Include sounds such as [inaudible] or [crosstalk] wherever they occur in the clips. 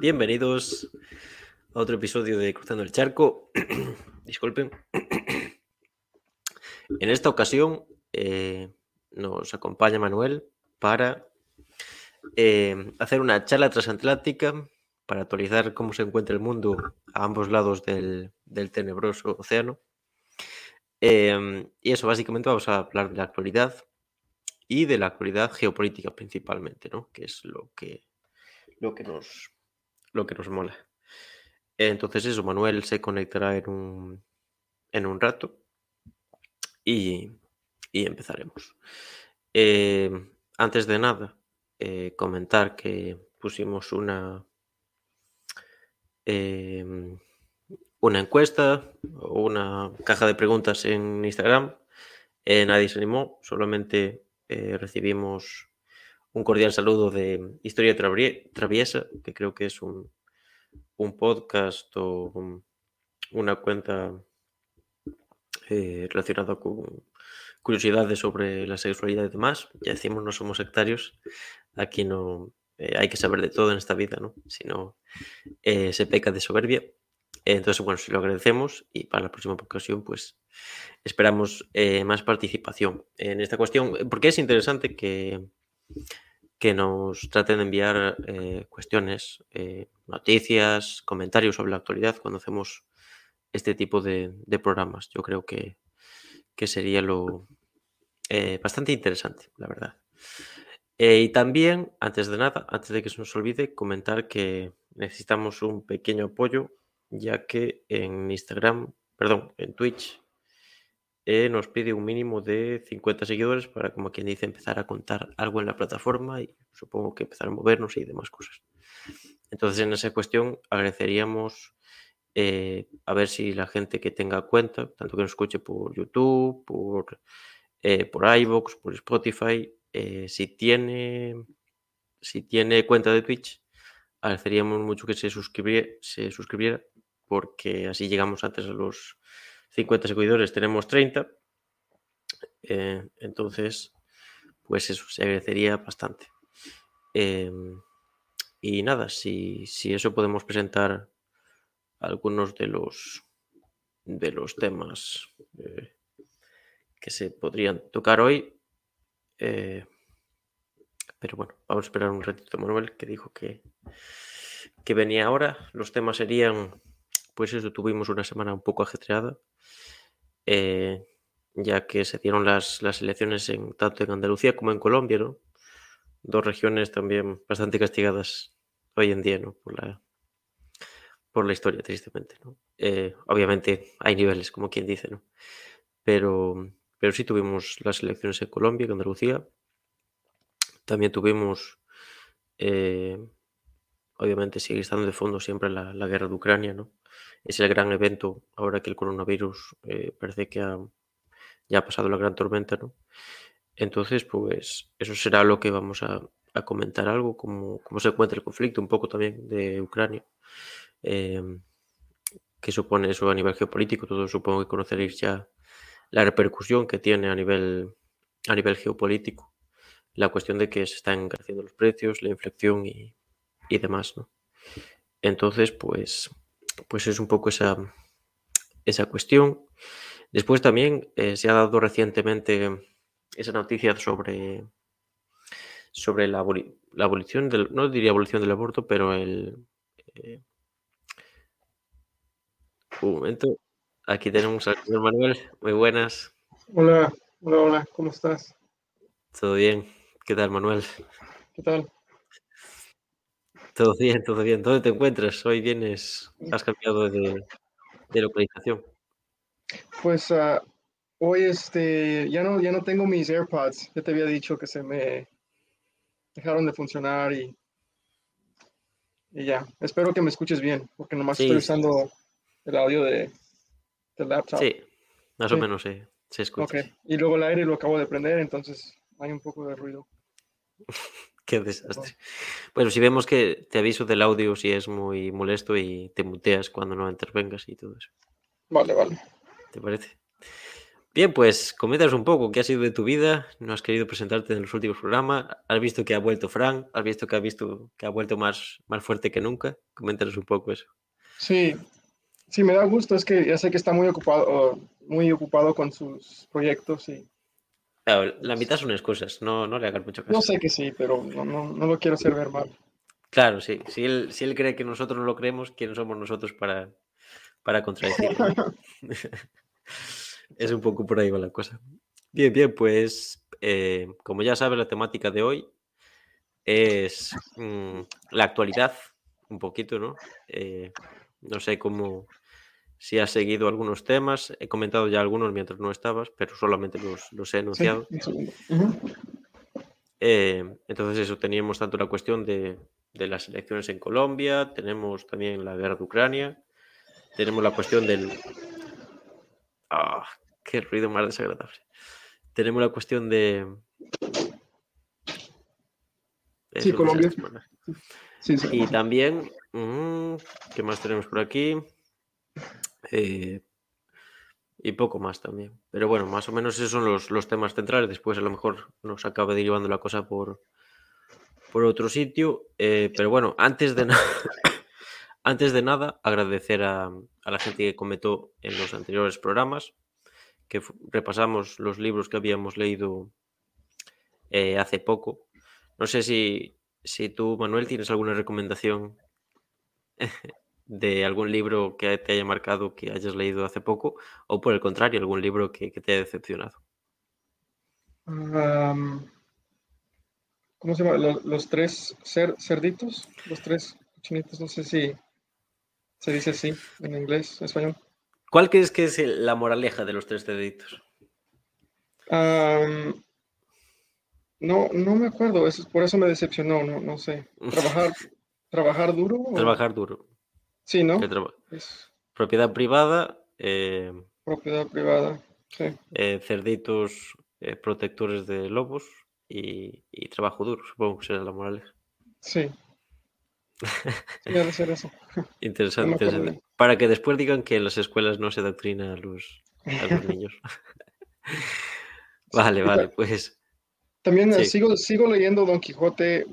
bienvenidos a otro episodio de Cruzando el Charco. [clears throat] Disculpen. En esta ocasión eh, nos acompaña Manuel para eh, hacer una charla transatlántica para actualizar cómo se encuentra el mundo a ambos lados del, tenebroso océano. Eh, y eso, básicamente vamos a hablar de la actualidad y de la actualidad geopolítica principalmente, ¿no? Que es lo que, lo que, nos, lo que nos mola. Entonces eso, Manuel se conectará en un, en un rato y, empezaremos. Eh, antes de nada, eh, comentar que pusimos una, em, una encuesta o una caja de preguntas en Instagram. Eh, nadie se animó, solamente recibimos un cordial saludo de Historia Traviesa, que creo que es un, un podcast o una cuenta eh, relacionada con curiosidades sobre la sexualidad y demás. Ya decimos, no somos sectarios. Aquí no eh, hay que saber de todo en esta vida, ¿no? Si no, eh, se peca de soberbia. Entonces, bueno, si lo agradecemos y para la próxima ocasión, pues esperamos más participación en esta cuestión, porque es interesante que, que nos traten de enviar cuestiones, noticias, comentarios sobre la actualidad cuando hacemos este tipo de, programas. Yo creo que, sería lo eh, bastante interesante, la verdad. Eh, y también, antes de nada, antes de que se nos olvide, comentar que necesitamos un pequeño apoyo, ya que en Instagram, perdón, en Twitch, eh, nos pide un mínimo de 50 seguidores para, como quien dice, empezar a contar algo en la plataforma y supongo que empezar a movernos y demás cosas. Entonces, en esa cuestión, agradeceríamos eh, a ver si la gente que tenga cuenta, tanto que nos escuche por YouTube, por, eh, por por Spotify, eh, si, tiene, si tiene cuenta de Twitch, agradeceríamos mucho que se suscribiera, se suscribiera porque así llegamos antes a los 50 seguidores, tenemos 30. entonces, pues eso se agradecería bastante. Em, y nada, si, si eso podemos presentar algunos de los, de los temas eh, que se podrían tocar hoy. Eh, pero bueno, vamos a esperar un ratito Manuel que dijo que, que venía ahora. Los temas serían, pues eso, tuvimos una semana un poco ajetreada, eh, ya que se dieron las, las, elecciones en, tanto en Andalucía como en Colombia, ¿no? Dos regiones también bastante castigadas hoy en día, ¿no? Por la, por la historia, tristemente. ¿no? Eh, obviamente hay niveles, como quien dice, ¿no? Pero, pero sí tuvimos las elecciones en Colombia, en Andalucía. También tuvimos, eh, obviamente sigue estando de fondo siempre la, guerra de Ucrania, ¿no? Es el gran evento ahora que el coronavirus eh, parece que ya ha pasado la gran tormenta, ¿no? Entonces, pues eso será lo que vamos a, comentar algo, cómo, cómo se encuentra el conflicto, un poco también de Ucrania. Em, ¿Qué supone eso a nivel geopolítico? Todos supongo que conoceréis ya la repercusión que tiene a nivel, a nivel geopolítico. La cuestión de que se están creciendo los precios, la inflación y, demás, ¿no? Entonces, pues, pues es un poco esa, esa cuestión. Después también eh, se ha dado recientemente esa noticia sobre, sobre la, abolición del, no diría abolición del aborto, pero el, eh, un momento. Aquí tenemos al señor Manuel. Muy buenas. Hola, hola, hola, ¿cómo estás? Todo bien. ¿Qué tal, Manuel? ¿Qué tal? Todo bien, todo bien. ¿Dónde te encuentras? Hoy vienes, has cambiado de, localización. Pues uh, hoy este, ya no, ya no tengo mis AirPods. Ya te había dicho que se me dejaron de funcionar y, y ya. Espero que me escuches bien, porque nomás estoy usando el audio de, del laptop. Sí, más o menos se, se escucha. Ok, y luego el aire lo acabo de prender, entonces hay un poco de ruido. [laughs] Qué desastre. Bueno, si vemos que te aviso del audio si es muy molesto y te muteas cuando no intervengas y todo eso. Vale, vale. ¿Te parece? Bien, pues coméntanos un poco qué ha sido de tu vida. No has querido presentarte en los últimos programas. Has visto que ha vuelto Frank. Has visto que ha visto que ha vuelto más, más fuerte que nunca. Coméntanos un poco eso. Sí, sí, me da gusto. Es que ya sé que está muy ocupado, muy ocupado con sus proyectos y. la mitad son excusas. No, no le hagas mucho caso. No sé que sí, pero no, no, no lo quiero hacer ver mal. Claro, sí. Si él, si él cree que nosotros no lo creemos, ¿quiénes somos nosotros para, para contradecirlo? [laughs] es un poco por ahí va la cosa. Bien, bien, pues eh, como ya sabes, la temática de hoy es mm, la actualidad, un poquito, ¿no? Eh, no sé cómo, si has seguido algunos temas, he comentado ya algunos mientras no estabas, pero solamente los, he enunciado. Eh, entonces eso, teníamos tanto la cuestión de, de las elecciones en Colombia, tenemos también la guerra de Ucrania, tenemos la cuestión del... Ah, qué ruido más desagradable. Tenemos la cuestión de... sí, Colombia. y también, mm, ¿qué más tenemos por aquí? Eh, y poco más también. Pero bueno, más o menos esos son los, temas centrales. Después a lo mejor nos acaba derivando la cosa por, por otro sitio. Eh, pero bueno, antes de, [laughs] antes de nada, agradecer a, la gente que comentó en los anteriores programas, que repasamos los libros que habíamos leído eh, hace poco. No sé si, si tú, Manuel, tienes alguna recomendación [laughs] de algún libro que te haya marcado que hayas leído hace poco, o por el contrario, algún libro que, te haya decepcionado. ¿cómo se llama? Los, tres cerditos, los tres chinitos, no sé si se dice así en inglés, en español. ¿Cuál crees que es la moraleja de los tres cerditos? no, no me acuerdo, eso, por eso me decepcionó, no, no sé. [laughs] Trabajar, trabajar duro. Trabajar duro. Sí, ¿no? Propiedad privada. Eh, propiedad privada, sí. Eh, cerditos eh, protectores de lobos y, trabajo duro, supongo que será la moraleja. Sí. [laughs] sí debe ser eso. interesante, Para que después digan que en las escuelas no se doctrina a los, [laughs] niños. vale, vale, pues. También sigo, sigo leyendo Don Quijote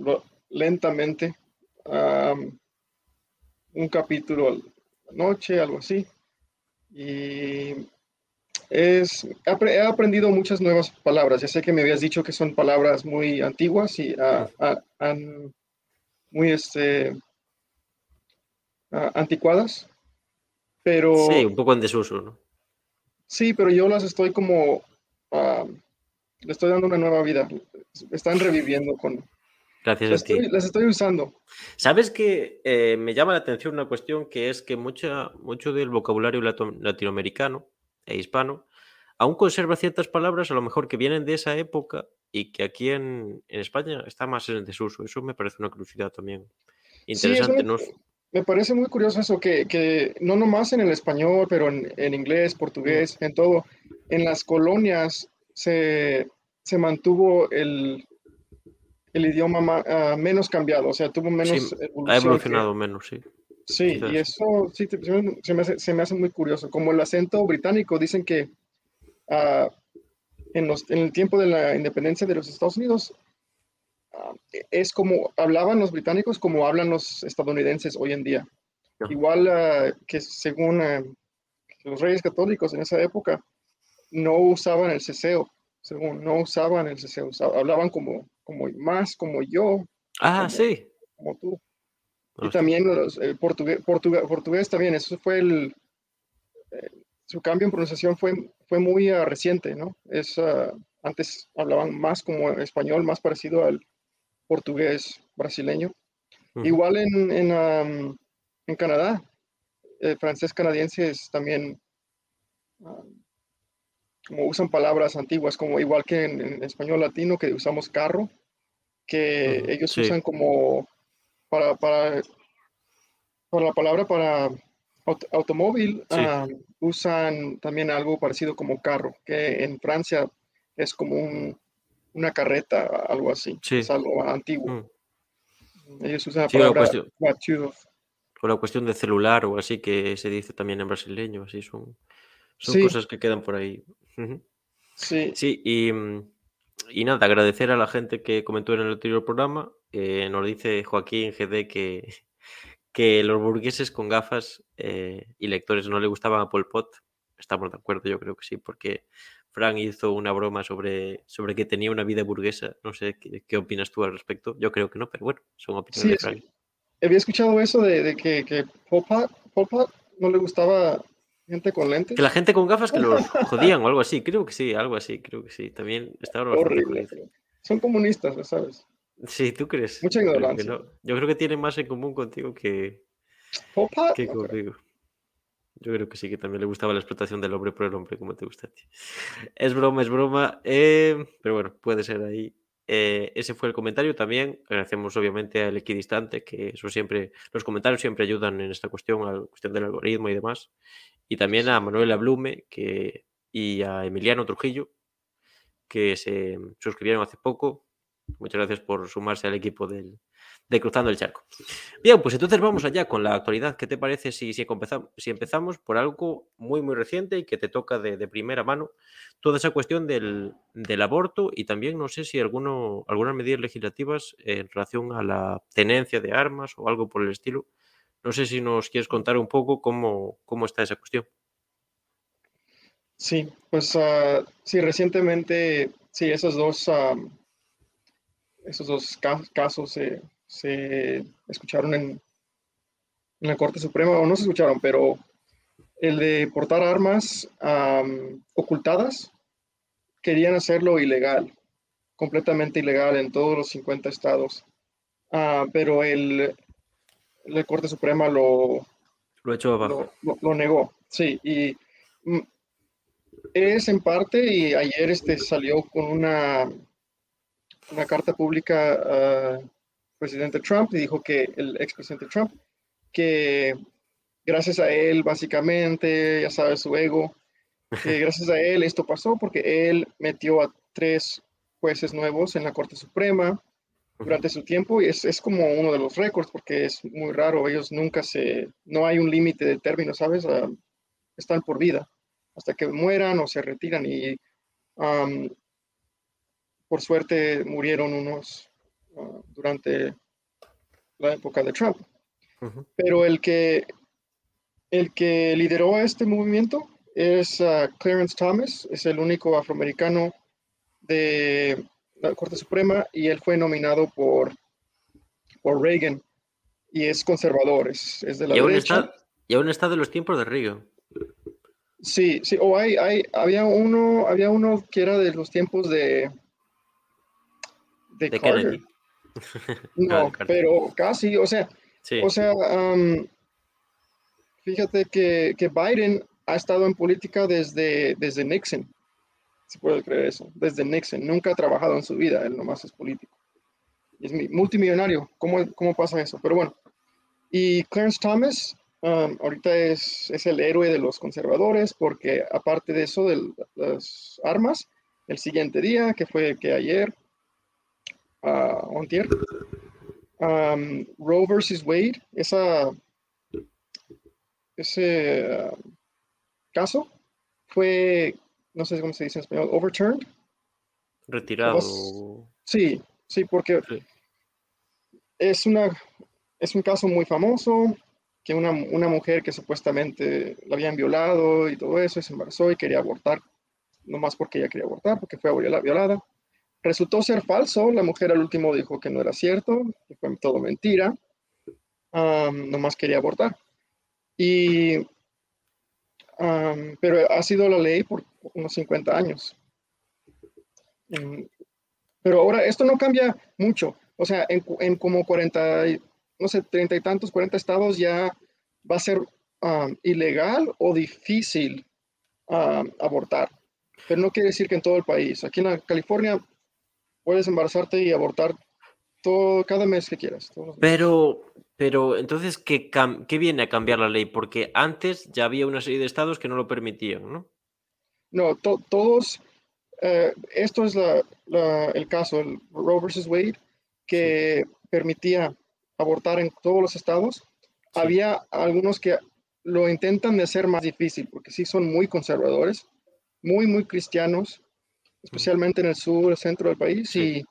lentamente. Un capítulo a la noche, algo así. Y es, he aprendido muchas nuevas palabras. Ya sé que me habías dicho que son palabras muy antiguas y ah, ah, muy este, ah, anticuadas, pero... Sí, un poco en desuso, ¿no? Sí, pero yo las estoy como... le estoy dando una nueva vida. Están reviviendo con... Gracias las a ti. Estoy, las estoy usando. Sabes que eh, me llama la atención una cuestión que es que mucha, mucho del vocabulario latinoamericano e hispano, aún conserva ciertas palabras a lo mejor que vienen de esa época y que aquí en, España está más en desuso. Eso me parece una curiosidad también interesante. me, parece muy curioso eso, que, no nomás en el español, pero en, inglés, portugués, en todo, en las colonias se, mantuvo el, el idioma ah, menos cambiado, o sea, tuvo menos evolución. Ha evolucionado menos, sí. Sí, y eso sí, se, me hace, se, me hace, muy curioso. Como el acento británico, dicen que uh, en, los, en, el tiempo de la independencia de los Estados Unidos, uh, es como hablaban los británicos como hablan los estadounidenses hoy en día. Igual uh, que según los reyes católicos en esa época, no usaban el ceseo, según no usaban el ceseo, hablaban como, como más como yo. Ah, sí. Como tú. Y también el portugués, portugués, también, eso fue el, eh, su cambio en pronunciación fue, fue muy uh, reciente, ¿no? Es, uh, antes hablaban más como español, más parecido al portugués brasileño. Igual en, en, um, en Canadá, el francés canadiense es también, um, como usan palabras antiguas, como igual que en, español latino, que usamos carro, que ellos usan como para, para, la palabra para automóvil, ah, usan también algo parecido como carro, que en Francia es como una carreta, algo así, es algo antiguo. Mm. Ellos usan la palabra o la cuestión de celular o así que se dice también en brasileño, así son, son cosas que quedan por ahí. Sí. Sí, y, mm, y nada, agradecer a la gente que comentó en el anterior programa. Eh, nos dice Joaquín GD que, [laughs] que los burgueses con gafas eh, y lectores no le gustaban a Pol Pot. Estamos de acuerdo, yo creo que sí, porque Frank hizo una broma sobre, sobre que tenía una vida burguesa. No sé qué, qué opinas tú al respecto. Yo creo que no, pero bueno, son opiniones Sí, de Frank. había escuchado eso de, de que, que Pol Pot, Pol Pot no le gustaba gente con lentes. Que la gente con gafas que los [laughs] jodían o algo así. Creo que sí, algo así, creo que sí. También bastante Horrible. Son comunistas, ya ¿sabes? Sí, ¿tú crees? Mucha Yo creo ignorancia. no. Yo creo que tiene más en común contigo que, Pot, que no creo. conmigo. Yo creo que sí, que también le gustaba la explotación del hombre por el hombre, como te gusta a ti. Es broma, es broma. eh, pero bueno, puede ser ahí. Eh, ese fue el comentario también. Agradecemos obviamente al equidistante, que eso siempre, los comentarios siempre ayudan en esta cuestión, a la cuestión del algoritmo y demás. Y también a Manuela Blume que, y a Emiliano Trujillo, que se suscribieron hace poco. Muchas gracias por sumarse al equipo del, de Cruzando el Charco. Bien, pues entonces vamos allá con la actualidad. ¿Qué te parece si, si, empezamos, si empezamos por algo muy, muy reciente y que te toca de, de primera mano? Toda esa cuestión del, del, aborto y también no sé si alguno, algunas medidas legislativas en relación a la tenencia de armas o algo por el estilo. No sé si nos quieres contar un poco cómo, cómo está esa cuestión. Sí, pues uh, sí, recientemente, sí, esos dos, um, esos dos ca casos se, escucharon en, en, la Corte Suprema, o no se escucharon, pero el de portar armas um, ocultadas, querían hacerlo ilegal, completamente ilegal en todos los 50 estados, uh, pero el, la Corte Suprema lo, lo, echó abajo. Lo, lo, lo negó, sí, y mm, es en parte, y ayer este salió con una, una carta pública uh, presidente Trump y dijo que el expresidente Trump, que gracias a él, básicamente, ya sabes, su ego, que [laughs] gracias a él esto pasó porque él metió a tres jueces nuevos en la Corte Suprema durante su tiempo y es, es como uno de los récords porque es muy raro, ellos nunca se, no hay un límite de términos, ¿sabes? Uh, están por vida hasta que mueran o se retiran y um, por suerte murieron unos uh, durante la época de Trump. Uh -huh. Pero el que, el que lideró este movimiento es uh, Clarence Thomas, es el único afroamericano de la Corte Suprema y él fue nominado por, por Reagan y es conservador, es, es de la y aún derecha. Está, y aún está de los tiempos de Reagan. Sí, sí, o hay, hay, había uno, había uno que era de los tiempos de de, de Carter. Kennedy. [laughs] No, Ah, pero casi, o sea, Sí. o sea, um, fíjate que, que Biden ha estado en política desde, desde Nixon, si puedo creer eso, desde Nixon, nunca ha trabajado en su vida, él nomás es político. Es mi- multimillonario, ¿cómo, cómo pasa eso? Pero bueno, y Clarence Thomas um, ahorita es, es el héroe de los conservadores porque aparte de eso, de las armas, el siguiente día, que fue que ayer, uh, ontier, um, Roe versus Wade, esa, ese uh, caso fue, no sé cómo se dice en español, overturned. Retirado. Sí, sí, porque Sí. es, una, es un caso muy famoso, que una, una mujer que supuestamente la habían violado y todo eso, y se embarazó y quería abortar, no más porque ella quería abortar, porque fue viola- violada. Resultó ser falso, la mujer al último dijo que no era cierto, que fue todo mentira, um, nomás quería abortar. Y, um, pero ha sido la ley por unos 50 años. Mm, Pero ahora esto no cambia mucho. O sea, en, en como 40, y- no sé, 30 y tantos, 40 estados ya va a ser um, ilegal o difícil um, abortar. Pero no quiere decir que en todo el país. Aquí en California puedes embarazarte y abortar todo, cada mes que quieras. Pero, pero entonces, ¿qué, qué viene a cambiar la ley? Porque antes ya había una serie de estados que no lo permitían, ¿no? No, to- todos, eh, esto es la- la- el caso, el Roe versus Wade, que permitía abortar en todos los estados. Sí. Había algunos que lo intentan de hacer más difícil, porque sí son muy conservadores, muy, muy cristianos, especialmente en el sur, el centro del país, y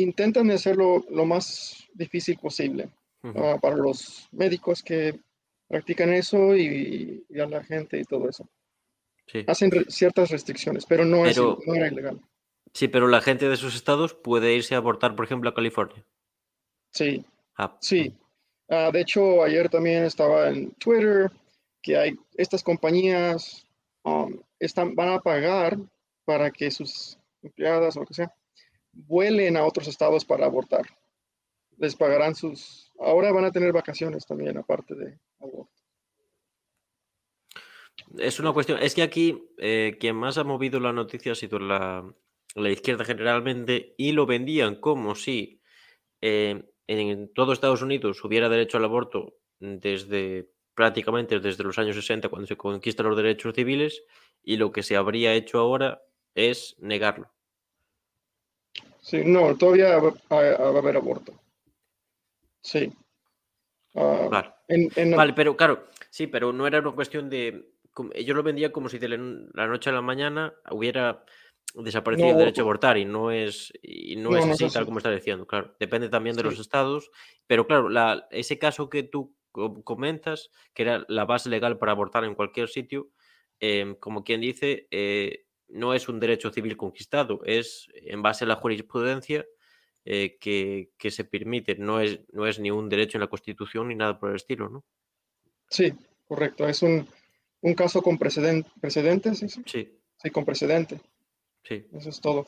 intentan hacerlo lo más difícil posible para los médicos que practican eso y, a la gente y todo eso. Hacen ciertas restricciones, pero no, es, no era ilegal. Sí, pero la gente de esos estados puede irse a abortar, por ejemplo, a California. Sí. Ah, sí. Ah, de hecho, ayer también estaba en Twitter que hay estas compañías um, están, van a pagar para que sus empleadas o lo que sea vuelen a otros estados para abortar. Les pagarán sus... Ahora van a tener vacaciones también, aparte de aborto. Es una cuestión, es que aquí eh, quien más ha movido la noticia ha sido la, la izquierda generalmente y lo vendían como si eh, en todo Estados Unidos hubiera derecho al aborto desde prácticamente desde los años 60 cuando se conquistan los derechos civiles y lo que se habría hecho ahora es negarlo. Sí, no, todavía va, a haber aborto. Sí. Ah, vale. pero claro, sí, pero no era una cuestión de... Yo lo vendía como si de la noche a la mañana hubiera desaparecido el derecho a abortar y no es, y no, es así, tal como está diciendo, claro. Depende también de los estados, pero claro, la, ese caso que tú comentas, que era la base legal para abortar en cualquier sitio, em, como quien dice, eh, no es un derecho civil conquistado, es en base a la jurisprudencia eh, que, se permite, no es, no es ni un derecho en la Constitución ni nada por el estilo, ¿no? Sí, correcto, es un, caso con precedentes, ¿sí? Sí. Sí, con precedente. Sí. Eso es todo.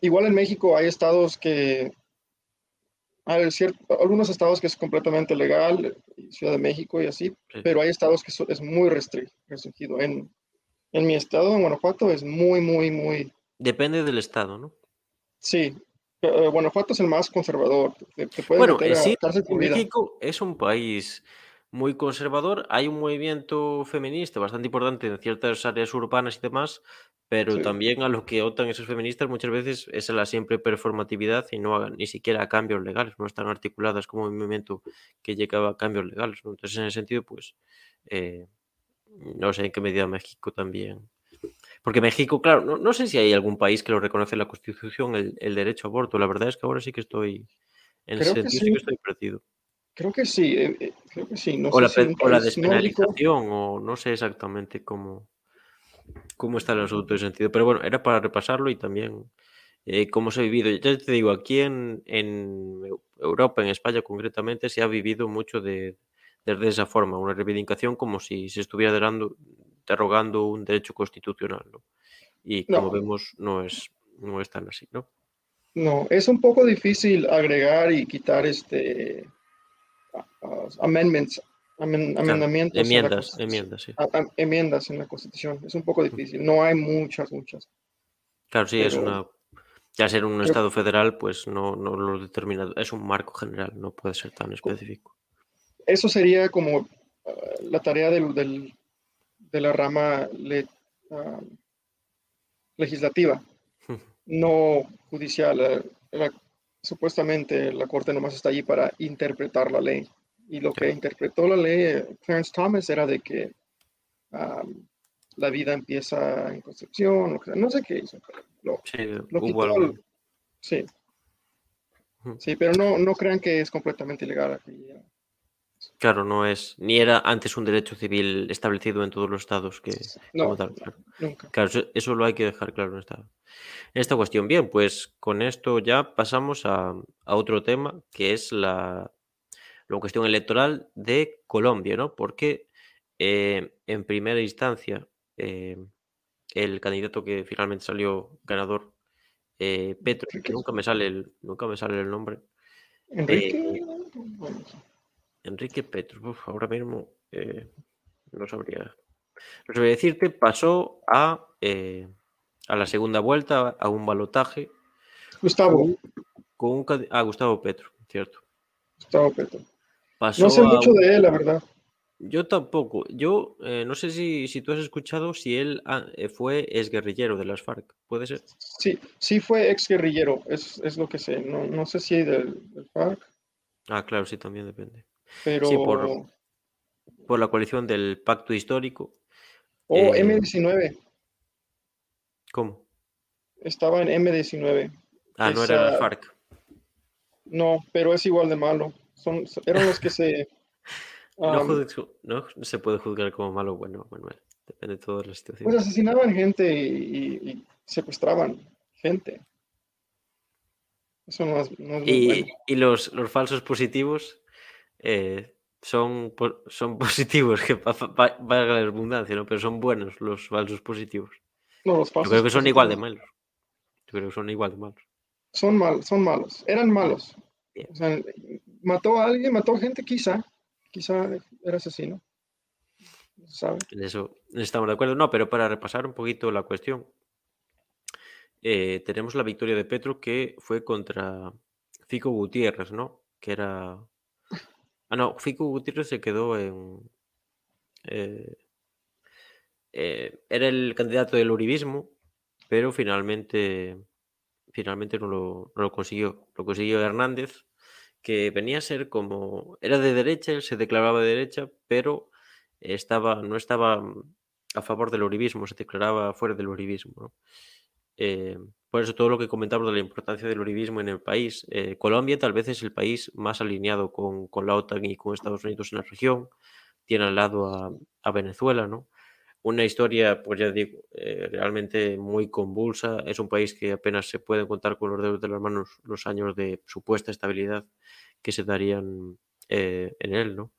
igual en México hay estados que, hay algunos estados que es completamente legal, Ciudad de México y así, pero hay estados que es muy restringido. En, en mi estado, en Guanajuato, es muy, muy, muy... Depende del estado, ¿no? Sí. Eh, Guanajuato es el más conservador. bueno, sí, México es un país muy conservador. Hay un movimiento feminista bastante importante en ciertas áreas urbanas y demás, pero también a lo que optan esos feministas muchas veces es la siempre performatividad y no hagan ni siquiera cambios legales, no están articuladas como un movimiento que llegaba a cambios legales. Entonces, en ese sentido, pues eh, no sé en qué medida México también. Porque México, claro, no, sé si hay algún país que lo reconoce en la Constitución el, derecho a aborto. La verdad es que ahora sí que estoy en ese sentido sí. que estoy perdido. Creo que sí, eh, eh, creo que sí. o, la, despenalización, o no sé exactamente cómo, cómo está el asunto de sentido. Pero bueno, era para repasarlo y también eh, cómo se ha vivido. Ya te digo, aquí en, en Europa, en España concretamente, se ha vivido mucho de, de esa forma, una reivindicación como si se estuviera derogando un derecho constitucional, ¿no? Y como vemos, no es, no es tan así, ¿no? No, es un poco difícil agregar y quitar este amendments, amendamientos. enmiendas, enmiendas, sí. enmiendas en la Constitución. Es un poco difícil. No hay muchas, muchas. Claro, sí, es una. Ya ser un Estado federal, pues no, no lo determina. Es un marco general, no puede ser tan específico eso sería como ah, la tarea del, de la rama ah, legislativa, no judicial. supuestamente la Corte nomás está allí para interpretar la ley. Y lo que interpretó la ley Clarence Thomas era de que la vida empieza en concepción, no sé qué hizo. sí, sí. pero no, no crean que es completamente ilegal aquí. Claro, no es, ni era antes un derecho civil establecido en todos los estados que... No, claro. nunca. Claro, eso, lo hay que dejar claro en esta, en esta cuestión. Bien, pues con esto ya pasamos a, otro tema, que es la, la, cuestión electoral de Colombia, ¿no? Porque eh, en primera instancia eh, el candidato que finalmente salió ganador, eh, Petro, que nunca me sale el, nunca me sale el nombre. Enrique. Enrique Petro, ahora mismo eh, no sabría. No sabría decirte, pasó a, eh, a la segunda vuelta, a un balotaje. Gustavo. Con, un, ah, Gustavo Petro, cierto. Gustavo Petro. no sé mucho de él, la verdad. Yo tampoco. Yo eh, no sé si, si, tú has escuchado si él ah, fue exguerrillero de las FARC. ¿Puede ser? Sí, sí fue exguerrillero, es, es lo que sé. No, no sé si del, del FARC. Ah, claro, sí, también depende. Pero... Sí, por, por la coalición del pacto histórico. O Eh, M19. ¿Cómo? Estaba en M19. Ah, no era la FARC. No, pero es igual de malo. Son, eran los que se... [laughs] No, um, se puede juzgar como malo o bueno, Manuel. Depende de toda la situación. pues asesinaban gente y, y- y secuestraban gente. Eso no es, no es Y, bueno. y los, los falsos positivos eh, son, son [laughs] positivos, que valga la redundancia, ¿no? Pero son buenos los falsos positivos. No, los Yo falsos creo que son igual de malos. Yo creo que son igual de malos. Son mal, son malos. Eran malos. Bien. O sea, mató a alguien, mató a gente, quizá. Quizá era asesino. No se sabe. En eso estamos de acuerdo. No, pero para repasar un poquito la cuestión, eh, tenemos la victoria de Petro que fue contra Fico Gutiérrez, ¿no? Que era. Ah, no, Fico Gutiérrez se quedó en. eh, eh, era el candidato del uribismo, pero finalmente, finalmente no lo, no lo consiguió. Lo consiguió Hernández, que venía a ser como. Era de derecha, él se declaraba de derecha, pero estaba, no estaba mm, a favor del uribismo, se declaraba fuera del uribismo. Eh, por eso todo lo que comentamos de la importancia del uribismo en el país. eh, Colombia tal vez es el país más alineado con, con la OTAN y con Estados Unidos en la región. Tiene al lado a, Venezuela, ¿no? Una historia, pues ya digo, eh, realmente muy convulsa. Es un país que apenas se puede contar con los dedos de las manos los años de supuesta estabilidad que se darían eh, en él, ¿no?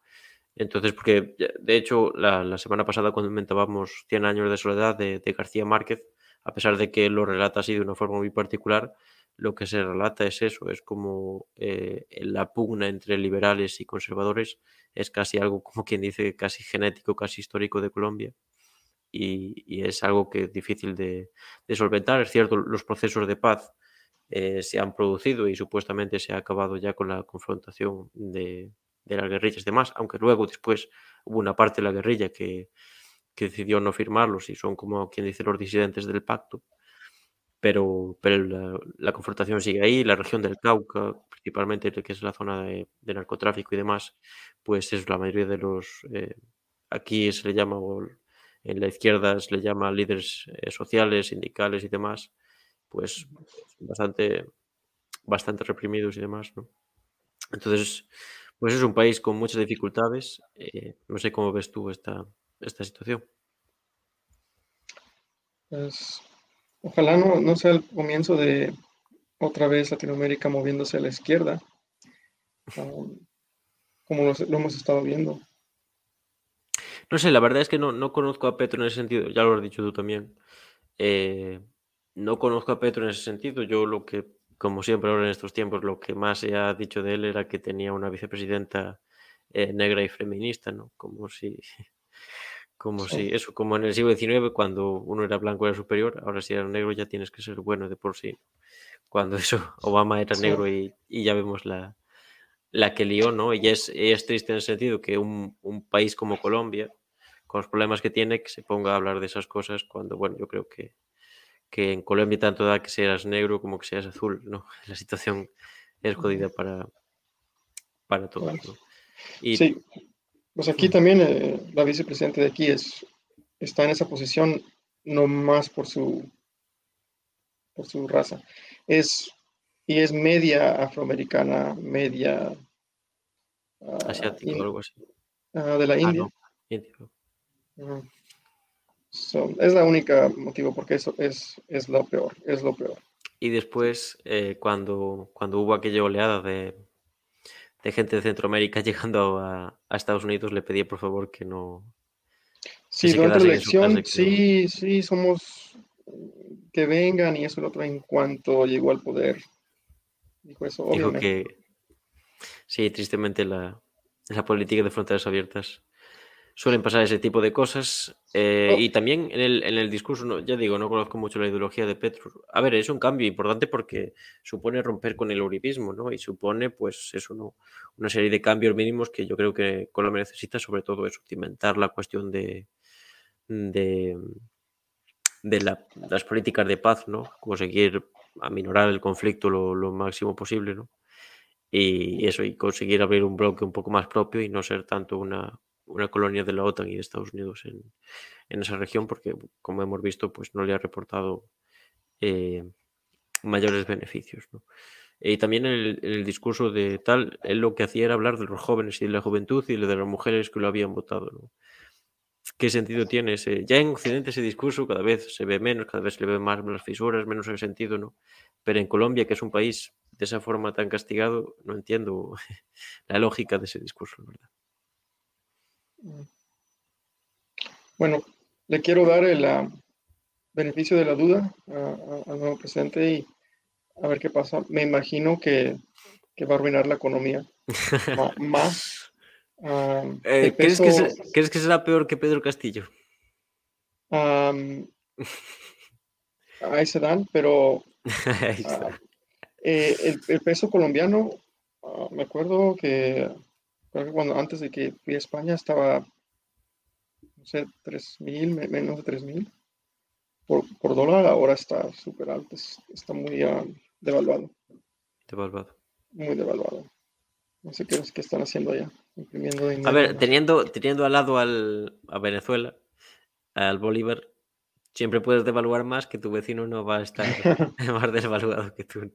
Entonces, porque de hecho la, semana pasada cuando comentábamos 100 años de soledad de García Márquez, a pesar de que lo relata así de una forma muy particular, lo que se relata es eso, es como eh, la pugna entre liberales y conservadores es casi algo como quien dice casi genético, casi histórico de Colombia y, es algo que es difícil de, de solventar. Es cierto, los procesos de paz eh, se han producido y supuestamente se ha acabado ya con la confrontación de, de las guerrillas y demás, aunque luego después hubo una parte de la guerrilla que, que decidió no firmarlos y son como quien dice los disidentes del pacto. Pero, pero la, confrontación sigue ahí, la región del Cauca, principalmente que es la zona de, narcotráfico y demás, pues es la mayoría de los, eh, aquí se le llama, en la izquierda se le llama líderes eh, sociales, sindicales y demás, pues bastante, bastante reprimidos y demás, ¿no? Entonces, pues es un país con muchas dificultades. eh, no sé cómo ves tú esta, esta situación. Pues, ojalá no, no sea el comienzo de otra vez Latinoamérica moviéndose a la izquierda, um, como lo, lo hemos estado viendo. No sé, la verdad es que no, no conozco a Petro en ese sentido, ya lo has dicho tú también. Eh, no conozco a Petro en ese sentido. Yo lo que, como siempre ahora en estos tiempos, lo que más se ha dicho de él era que tenía una vicepresidenta eh, negra y feminista, ¿no? Como si, como Sí. si, eso, como en el siglo XIX, cuando uno era blanco era superior, ahora si eres negro ya tienes que ser bueno de por sí. [laughs] Cuando eso, [laughs] Obama era Sí. negro y, y ya vemos la, la que lió, ¿no? Y es, es triste en el sentido que un, un país como Colombia, con los problemas que tiene, que se ponga a hablar de esas cosas cuando, bueno, yo creo que, que en Colombia tanto da que seas negro como que seas azul, ¿no? [laughs] La situación es jodida para, para todos. ¿no? Y Sí, pues aquí también eh, la vicepresidenta de aquí es, está en esa posición no más por su, por su raza. Es, y es media afroamericana, media ah, asiático o algo así. de la Ah, India. no. So, es la única motivo porque eso es, es lo peor, es lo peor. Y después, eh, cuando, cuando hubo aquella oleada de, de gente de Centroamérica [laughs] llegando a, a Estados Unidos, le pedí por favor que no, Sí, se durante la elección, que sí, sí, somos que vengan y eso lo otro en cuanto llegó al poder. Dijo eso, Dijo obviamente. que sí, tristemente la, la política de fronteras abiertas suelen pasar ese tipo de cosas. eh, Oh. Y también en el, en el discurso, no, ya digo, no conozco mucho la ideología de Petro. A ver, es un cambio importante porque supone romper con el uribismo, ¿no? Y supone, pues, eso, ¿no? Una serie de cambios mínimos que yo creo que Colombia necesita, sobre todo eso, cimentar la cuestión de, de, de la- las políticas de paz, ¿no? Conseguir aminorar el conflicto lo, lo máximo posible, ¿no? Y eso, y conseguir abrir un bloque un poco más propio y no ser tanto una, una colonia de la OTAN y de Estados Unidos en, esa región, porque como hemos visto, pues no le ha reportado eh, mayores beneficios. Y también el, el, discurso de tal, él lo que hacía era hablar de los jóvenes y de la juventud y de las mujeres que lo habían votado. ¿Qué sentido tiene ese? Ya en Occidente ese discurso cada vez se ve menos, cada vez se le ve más las fisuras, menos el sentido, ¿no? Pero en Colombia, que es un país de esa forma tan castigado, no entiendo [laughs] la lógica de ese discurso, ¿verdad? Bueno, le quiero dar el ah, beneficio de la duda al nuevo presidente y a ver qué pasa. Me imagino que, va a arruinar la economía [laughs] más. Eh, ¿crees, que será peor que Pedro Castillo? [laughs] ahí se dan, pero ah, eh, el, peso colombiano, ah, me acuerdo que, cuando antes de que fui a España estaba, no sé, 3 mil, menos de 3 mil por, dólar, ahora está súper alto, está muy ah, devaluado. Devaluado. Muy devaluado. No sé qué, qué están haciendo allá, imprimiendo A ver, teniendo, teniendo al lado al, a Venezuela, al Bolívar, siempre puedes devaluar más que tu vecino no va a estar [laughs] más desvaluado que tú,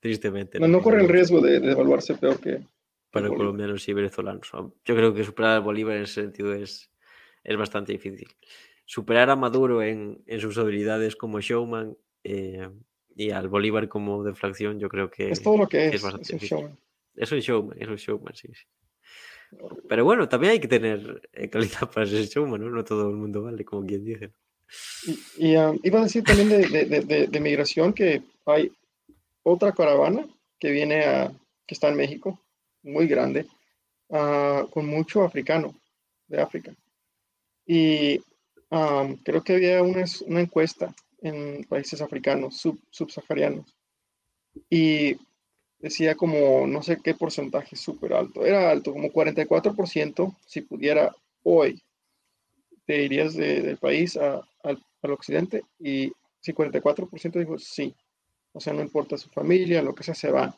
tristemente. No, no, corre el riesgo de, devaluarse peor que... Para colombianos y venezolanos. Yo creo que superar al Bolívar en ese sentido es, es bastante difícil. Superar a Maduro en, en sus habilidades como showman eh, y al Bolívar como deflación, yo creo que es todo lo que es, es, bastante es un showman. Es un showman, es un showman, sí, sí. Pero bueno, también hay que tener eh, calidad para ser showman, ¿no? No todo el mundo vale, como quien dice. Y, um, iba a decir también de, migración que hay otra caravana que viene a, que está en México, muy grande, uh, con mucho africano de África. Y creo que había una, encuesta en países africanos, sub, subsaharianos, y decía como no sé qué porcentaje súper alto, era alto, como 44% si pudiera hoy te irías del país al, occidente y 54% dijo sí. O sea, no importa su familia, lo que sea, se va.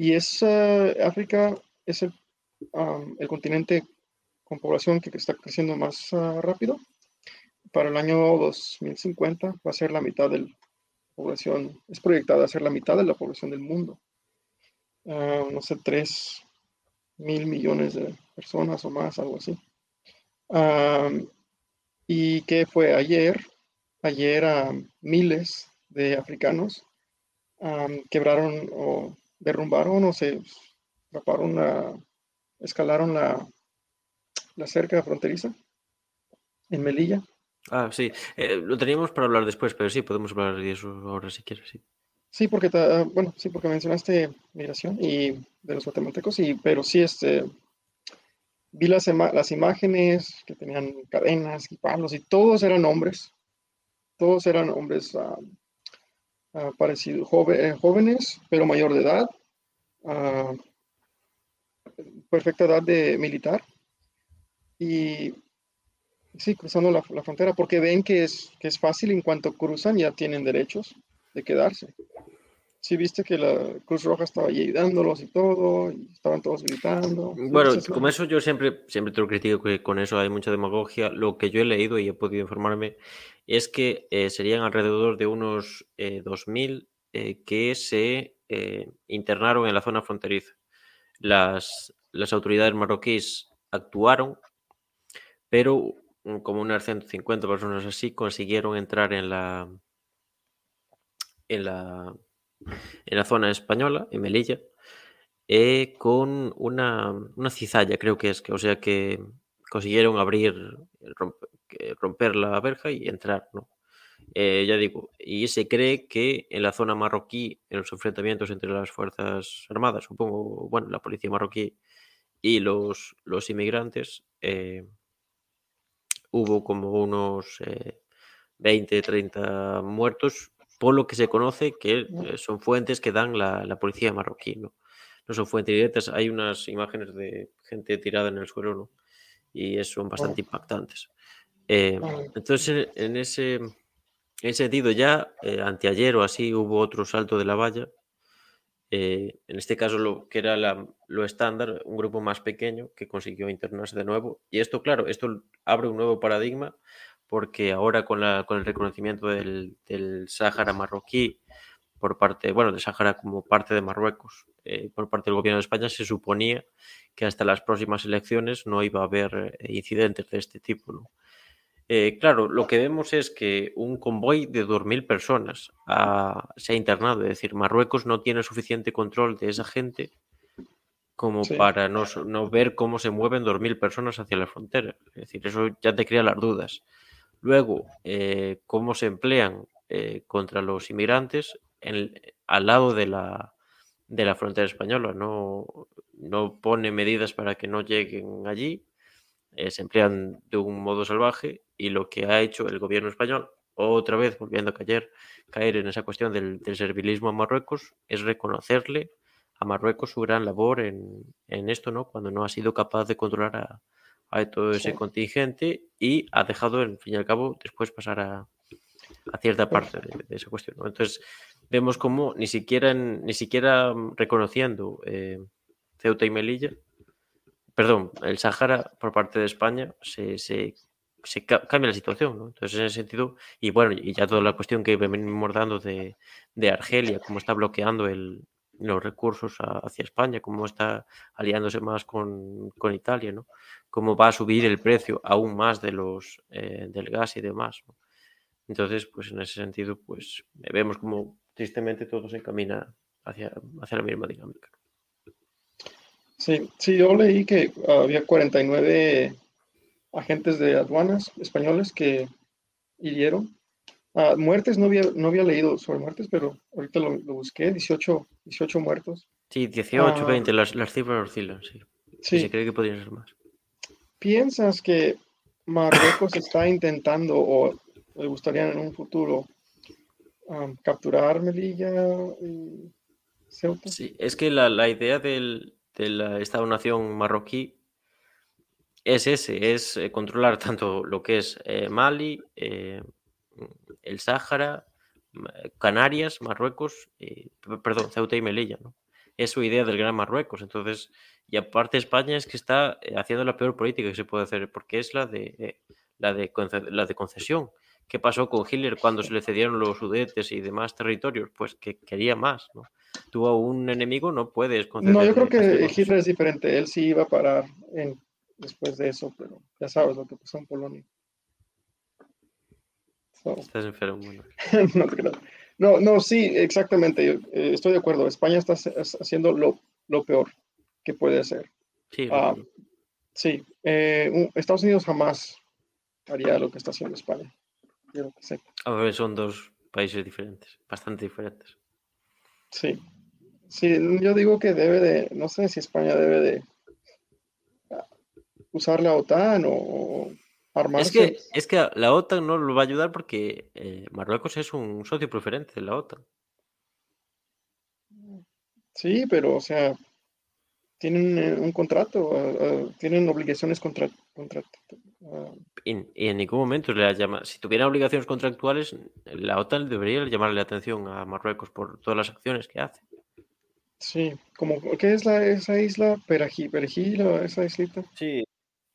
Y es África es el, continente con población que está creciendo más ah, rápido. Para el año 2050 va a ser la mitad de la población, es proyectada a ser la mitad de la población del mundo. Ah, no sé, 3 mil millones de personas o más, algo así y que fue ayer, ayer miles de africanos quebraron o derrumbaron o se escaparon escalaron la, la cerca fronteriza en Melilla. Ah, sí, eh, lo teníamos para hablar después, pero sí, podemos hablar de eso ahora si quieres, sí. Sí, porque, bueno, sí, porque mencionaste migración y de los guatemaltecos, y, pero sí, este, vi las, las imágenes que tenían cadenas y palos y todos eran hombres, todos eran hombres uh, parecidos, eh, jóvenes, pero mayor de edad, ah, perfecta edad de militar. Y sí, cruzando la, la, frontera porque ven que es, que es fácil en cuanto cruzan ya tienen derechos de quedarse sí viste que la Cruz Roja estaba allí dándolos y todo, y estaban todos gritando. Bueno, como eso yo siempre, siempre te lo critico que con eso hay mucha demagogia. Lo que yo he leído y he podido informarme es que eh, serían alrededor de unos 2.000 eh, eh, que se internaron en la zona fronteriza. Las, las autoridades marroquíes actuaron, pero mm, como unas 150 personas así consiguieron entrar en la en la en la zona española, en Melilla, eh, con una, una, cizalla, creo que es, que, o sea que consiguieron abrir, romper, la verja y entrar. Eh, ya digo, y se cree que en la zona marroquí, en los enfrentamientos entre las Fuerzas Armadas, supongo, bueno, la policía marroquí y los, los inmigrantes, eh, hubo como unos 20, 30 muertos por lo que se conoce que eh, son fuentes que dan la, policía marroquí, ¿no? No son fuentes directas, hay unas imágenes de gente tirada en el suelo, ¿no? Y son bastante impactantes. Eh, entonces, en ese, en sentido, ya eh, anteayer o así hubo otro salto de la valla eh, en este caso lo que era lo estándar, un grupo más pequeño que consiguió internarse de nuevo. Y esto, claro, esto abre un nuevo paradigma porque ahora con, la, con el reconocimiento del, del Sáhara marroquí por parte, bueno, de Sáhara como parte de Marruecos, eh, por parte del gobierno de España, se suponía que hasta las próximas elecciones no iba a haber eh, incidentes de este tipo. ¿no? Eh, claro, lo que vemos es que un convoy de 2.000 personas se ha internado, es decir, Marruecos no tiene suficiente control de esa gente como para no, ver cómo se mueven 2.000 personas hacia la frontera. Es decir, eso ya te crea las dudas. Luego, eh, cómo se emplean eh, contra los inmigrantes al lado de la, de la frontera española. No, no pone medidas para que no lleguen allí eh, se emplean de un modo salvaje y lo que ha hecho el gobierno español, otra vez volviendo a caer, caer en esa cuestión del, servilismo a Marruecos, es reconocerle a Marruecos su gran labor en, esto, ¿no? Cuando no ha sido capaz de controlar a, todo ese contingente y ha dejado, al fin y al cabo, después pasar a, cierta parte de, esa cuestión. Entonces, vemos como ni siquiera, ni siquiera reconociendo eh, Ceuta y Melilla, perdón, el Sáhara por parte de España se, se, cambia la situación, ¿no? Entonces, en ese sentido, y bueno, y ya toda la cuestión que venimos dando de, de Argelia, cómo está bloqueando el, los recursos hacia España, cómo está aliándose más con, con, Italia, ¿no? Cómo va a subir el precio aún más de los eh, del gas y demás. Entonces, pues en ese sentido, pues vemos como tristemente todo se encamina hacia, hacia la misma dinámica. Sí, sí, yo leí que había 49 agentes de aduanas españoles que hirieron. Ah, muertes no había, no había leído sobre muertes, pero ahorita lo, busqué, 18, 18 muertos. Sí, 18, 20, ah. las, las cifras oscilan, sí. sí. se cree que podrían ser más. ¿Piensas que Marruecos está intentando o le gustaría en un futuro um, capturar Melilla y Ceuta? Sí, es que la, la idea del, de la Estado-Nación marroquí es ese, es eh, controlar tanto lo que es eh, Mali, eh, el Sáhara, Canarias, Marruecos, perdón, Ceuta y Melilla, ¿no? Es su idea del Gran Marruecos. Entonces, y aparte España es que está haciendo la peor política que se puede hacer, porque es la de, la de, la de concesión. ¿Qué pasó con Hitler cuando se le cedieron los sudetes y demás territorios? Pues que quería más, ¿no? Tú a un enemigo no puedes No, yo creo que Hitler es diferente. Él sí iba a parar en, después de eso, pero ya sabes lo que pasó en Polonia. Estás enfermo. no, [laughs] no, no, sí, exactamente. Yo, eh, estoy de acuerdo. España está haciendo lo, lo peor que puede hacer. Sí, ah, sí. Eh, Estados Unidos jamás haría lo que está haciendo España. A ver, son dos países diferentes, bastante diferentes. Sí. Sí, yo digo que debe de, no sé si España debe de ah, usar la OTAN o armarse. Es que, es que la OTAN no lo va a ayudar porque eh, Marruecos es un socio preferente de la OTAN. Sí, pero o sea, tienen eh, un contrato, eh, tienen obligaciones contra, contra, y, en ningún momento le llama. Si tuviera obligaciones contractuales, la OTAN debería llamarle la atención a Marruecos por todas las acciones que hace. Sí, como ¿qué es la, esa isla? Perejil, Perejil esa islita. Sí,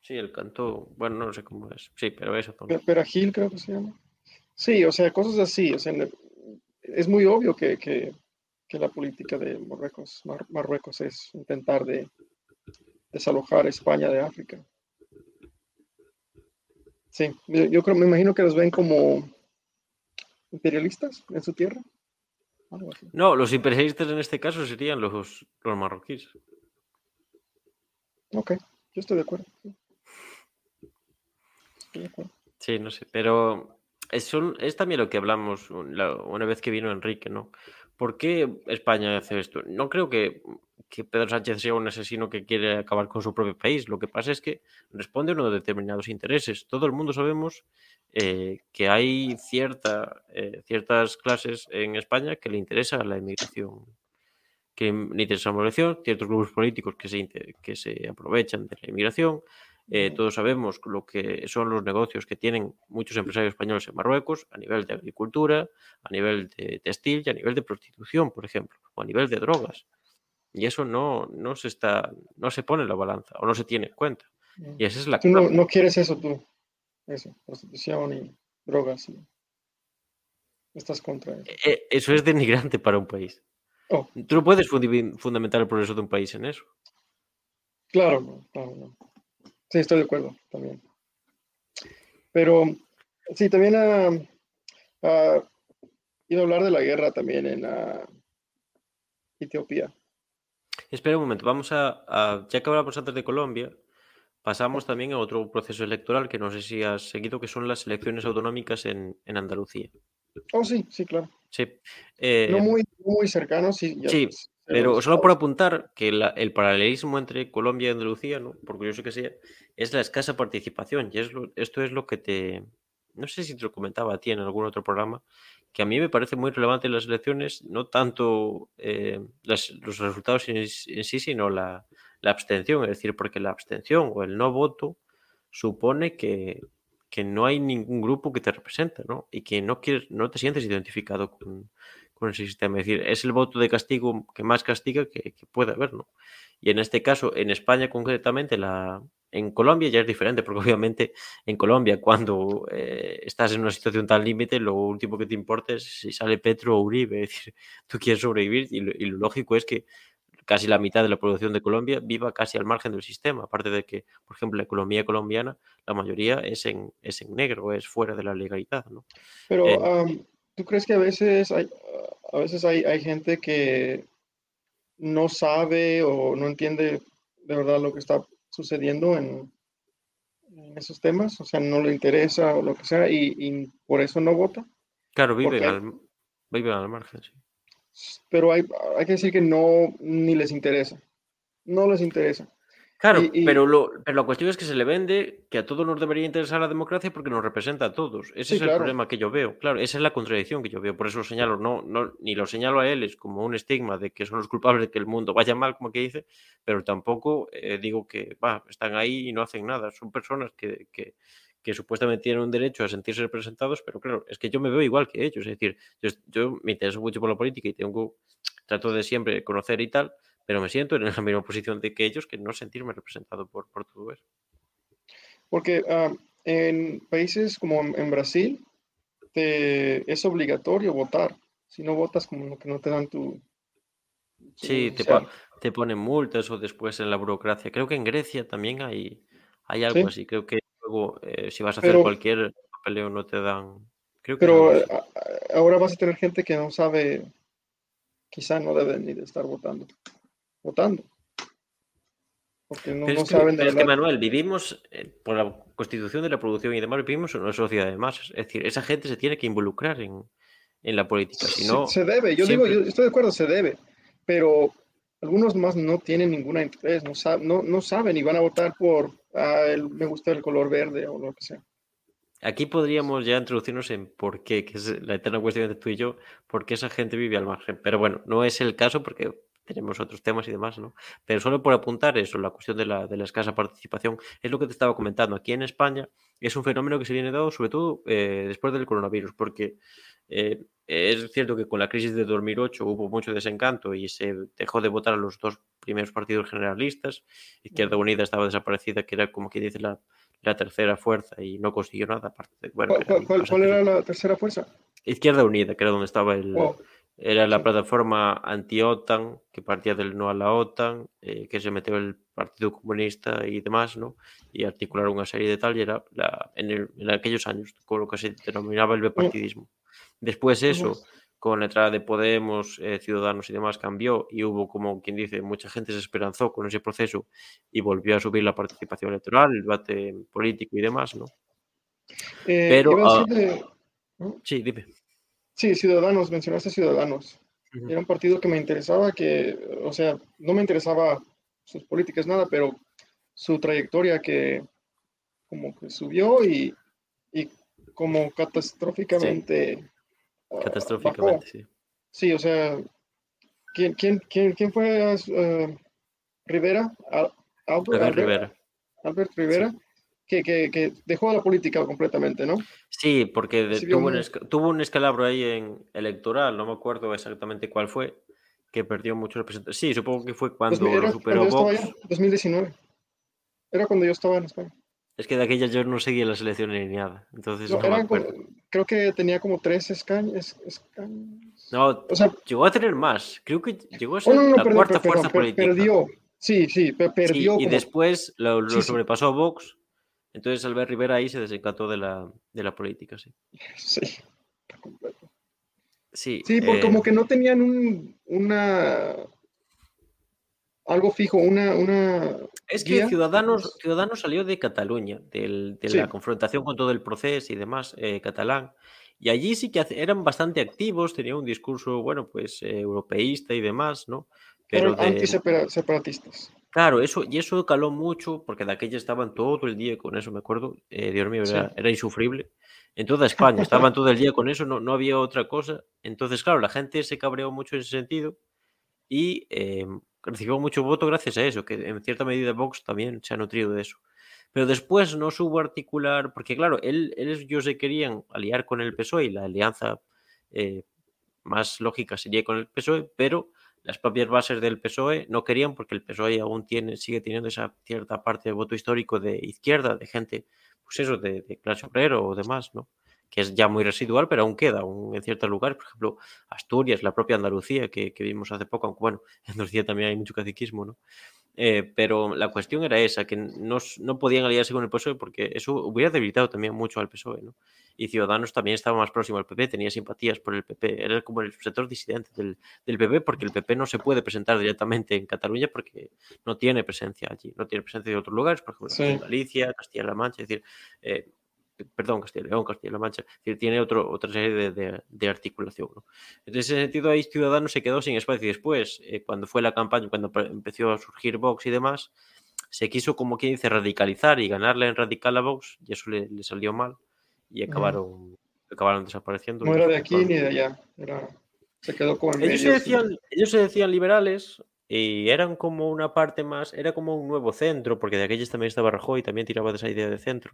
sí, el canto, bueno, no sé cómo es. Sí, pero eso también. Perejil creo que se llama. Sí, o sea, cosas así. O sea, es muy obvio que, que, que la política de Marruecos, Marruecos es intentar de desalojar a España de África. Sí, yo, creo, me imagino que los ven como imperialistas en su tierra. No, los imperialistas en este caso serían los, los marroquíes. Ok, yo estoy de acuerdo. Sí, no sé, pero es, es también lo que hablamos una vez que vino Enrique, ¿no? ¿Por qué España hace esto? No creo que, Pedro Sánchez sea un asesino que quiere acabar con su propio país. Lo que pasa es que responde a unos determinados intereses. Todo el mundo sabemos eh, que hay cierta, eh, ciertas clases en España que le interesa la inmigración, que le interesa la inmigración, ciertos grupos políticos que se, que se aprovechan de la inmigración, Eh, todos sabemos lo que son los negocios que tienen muchos empresarios españoles en Marruecos a nivel de agricultura, a nivel de textil y a nivel de prostitución, por ejemplo, o a nivel de drogas. Y eso no, no, se, está, no se pone en la balanza o no se tiene en cuenta. Y esa es la Tú no, no quieres eso tú, eso, prostitución y drogas. Y estás contra eso. Eh, eso es denigrante para un país. Oh. Tú no puedes fundamentar el progreso de un país en eso. Claro, no, claro, no. Sí, estoy de acuerdo también. Pero sí, también ha ha ido a hablar de la guerra también en ah, Etiopía. Espera un momento, vamos a, a- ya que hablamos antes de Colombia, pasamos también a otro proceso electoral que no sé si has seguido, que son las elecciones autonómicas en, en Andalucía. Oh, sí, sí, claro. Sí, eh, No muy, muy cercano, sí. ya sí, pues, pero solo por apuntar que la- el paralelismo entre Colombia y Andalucía, ¿no? por curioso que sea, es la escasa participación. Y es lo- esto es lo que te... No sé si te lo comentaba a ti en algún otro programa, que a mí me parece muy relevante en las elecciones, no tanto eh, las- los resultados en, sí, sino la, la abstención. Es decir, porque la abstención o el no voto supone que, que no hay ningún grupo que te representa, ¿no? Y que no quieres, no te sientes identificado con, con ese sistema. Es decir, es el voto de castigo que más castiga que, que puede haber, ¿no? Y en este caso, en España concretamente, la, en Colombia ya es diferente, porque [laughs] obviamente en Colombia, cuando eh, estás en una situación tan límite, lo último que te importa es si sale Petro o Uribe. [laughs] Es decir, tú quieres sobrevivir y lo, y lo lógico es que casi la mitad de la población de Colombia viva casi al margen del sistema. Aparte de que, por ejemplo, la economía colombiana, la mayoría es en, es en negro, es fuera de la legalidad, ¿no? Pero, Eh, am, ¿tú crees que a veces hay, a veces hay, hay gente que no sabe o no entiende de verdad lo que está sucediendo en, en esos temas? O sea, no le interesa o lo que sea y, y por eso no vota. claro, viven Porque, al, viven al margen, sí. pero hay, hay que decir que no, ni les interesa. No les interesa. Claro, Y, y- pero, lo, pero la cuestión es que se le vende que a todos nos debería interesar la democracia porque nos representa a todos. Ese Sí, es el claro. problema que yo veo. Claro, esa es la contradicción que yo veo. Por eso lo señalo. No, no, ni lo señalo a él es como un estigma de que son los culpables de que el mundo vaya mal, como que dice, pero tampoco eh, digo que va, están ahí y no hacen nada. Son personas que, que, que supuestamente tienen un derecho a sentirse representados, pero claro, es que yo me veo igual que ellos. Es decir, yo, yo me intereso mucho por la política y tengo, trato de siempre conocer y tal, pero me siento en la misma posición de que ellos, que no sentirme representado por, por todo eso. Porque ah, en países como en, Brasil te- es obligatorio votar. Si no votas, como que no te dan tu... tu Sí, te, po- te ponen multas o después en la burocracia. Creo que en Grecia también hay, hay algo Sí, así. Creo que luego, eh, si vas a hacer pero, cualquier papeleo, no te dan. Creo que pero eh, ahora vas a tener gente que no sabe, quizá no debe ni de estar votando, votando, porque no, Pero no es que, saben de es que. Manuel, vivimos, eh, por la constitución de la producción y demás, vivimos en una sociedad de masas. Es decir, esa gente se tiene que involucrar en, en la política. Si Se, no, se debe, yo digo, yo estoy de acuerdo, se debe, pero algunos más no tienen ninguna interés, no, sab- no, no saben y van a votar por, ah, el- me gusta el color verde o lo que sea. Aquí podríamos ya introducirnos en por qué, que es la eterna cuestión entre tú y yo, por qué esa gente vive al margen. Pero bueno, no es el caso porque tenemos otros temas y demás, ¿no? Pero solo por apuntar eso, la cuestión de la, de la escasa participación, es lo que te estaba comentando. Aquí en España es un fenómeno que se viene dado sobre todo eh, después del coronavirus, porque eh, es cierto que con la crisis de 2008 hubo mucho desencanto y se dejó de votar a los dos primeros partidos generalistas. Izquierda Unida estaba desaparecida, que era como que dice la, la tercera fuerza y no consiguió nada, aparte de, bueno, ¿Cuál, cuál- cuál- era la tercera fuerza? Izquierda Unida, que era donde estaba el. Oh, Era la plataforma anti-OTAN, que partía del no a la OTAN, eh, que se metió el Partido Comunista y demás, ¿no? Y articularon una serie de tal, y era la, en, el- en aquellos años, con lo que se denominaba el bipartidismo. Después eso, con la entrada de Podemos, eh, Ciudadanos y demás, cambió y hubo, como quien dice, mucha gente se esperanzó con ese proceso y volvió a subir la participación electoral, el debate político y demás, ¿no? Eh, Pero, ah, de- ¿no? sí, dime. Sí, Ciudadanos, mencionaste Ciudadanos. Era un partido que me interesaba, que, o sea, no me interesaba sus políticas, nada, pero su trayectoria que como que subió y, y como Sí, catastróficamente ah, bajó. catastróficamente, sí. Sí, o sea, ¿quién, quién, quién, quién fue ah, Rivera? Al- Aldo David Alvera, Rivera. Albert Rivera, que, que, que, dejó la política completamente, ¿no? Sí, porque de, tuvo, un, tuvo, un, escalabro ahí en electoral, no me acuerdo exactamente cuál fue, que perdió muchos representantes. Sí, supongo que fue cuando lo superó Vox. 2019. Era cuando yo estaba en España. Es que de aquella yo no seguía la selección ni nada. Entonces no, no creo que tenía como tres escaños. No, o sea, llegó a tener más. Creo que llegó a ser oh, la cuarta fuerza política. Perdió. Sí, sí, perdió. Sí, y después lo, lo sí, sobrepasó Vox. Entonces Albert Rivera ahí se desencantó de la, de la política, sí. [laughs] Sí, completo. Sí, sí porque eh, como que no tenían un, una algo fijo, una... una es que Ciudadanos, Ciudadanos salió de Cataluña, del, de la confrontación con todo el proceso y demás eh, catalán. Y allí sí que eran bastante activos, tenían un discurso, bueno, pues eh, europeísta y demás, ¿no? Pero, Pero antiseparatistas. Claro, eso, y eso caló mucho, porque de aquella estaban todo el día con eso, me acuerdo. Eh, Dios mío, era, era, insufrible. En toda España estaban todo el día con eso, no, no había otra cosa. Entonces, claro, la gente se cabreó mucho en ese sentido y eh, recibió mucho voto gracias a eso, que en cierta medida Vox también se ha nutrido de eso. Pero después no supo articular, porque claro, él, ellos se querían aliar con el PSOE y la alianza eh, más lógica sería con el PSOE, pero las propias bases del PSOE no querían porque el PSOE aún tiene, sigue teniendo esa cierta parte de voto histórico de izquierda, de gente, pues eso, de, clase obrera o demás, ¿no? que es ya muy residual, pero aún queda aún en ciertos lugares, por ejemplo, Asturias, la propia Andalucía, que, que vimos hace poco, aunque bueno, [laughs] en Andalucía también hay mucho caciquismo, ¿no? Eh, pero la cuestión era esa, que no, no, podían aliarse con el PSOE porque eso hubiera debilitado también mucho al PSOE, ¿no? Y Ciudadanos también estaba más próximo al PP, tenía simpatías por el PP, era como el sector disidente del, del PP porque el PP no se puede presentar directamente en Cataluña porque no tiene presencia allí, no tiene presencia de otros lugares, por ejemplo, sí. en Galicia, Castilla-La Mancha, es decir, eh, perdón, Castilla León, Castilla-La Mancha, es decir, tiene otro, otra serie de, de, de articulación. ¿no? En ese sentido, ahí Ciudadanos se quedó sin espacio. Y después, eh, cuando fue la campaña, cuando empezó a surgir Vox y demás, se quiso, como quien dice, radicalizar y ganarle en radical a Vox, y eso le, le salió mal, y acabaron, acabaron desapareciendo. No era de aquí ni de allá, era, se quedó con ellos, se decían, ellos se decían liberales, y eran como una parte más, era como un nuevo centro, porque de aquellos también estaba Rajoy, también tiraba de esa idea de centro.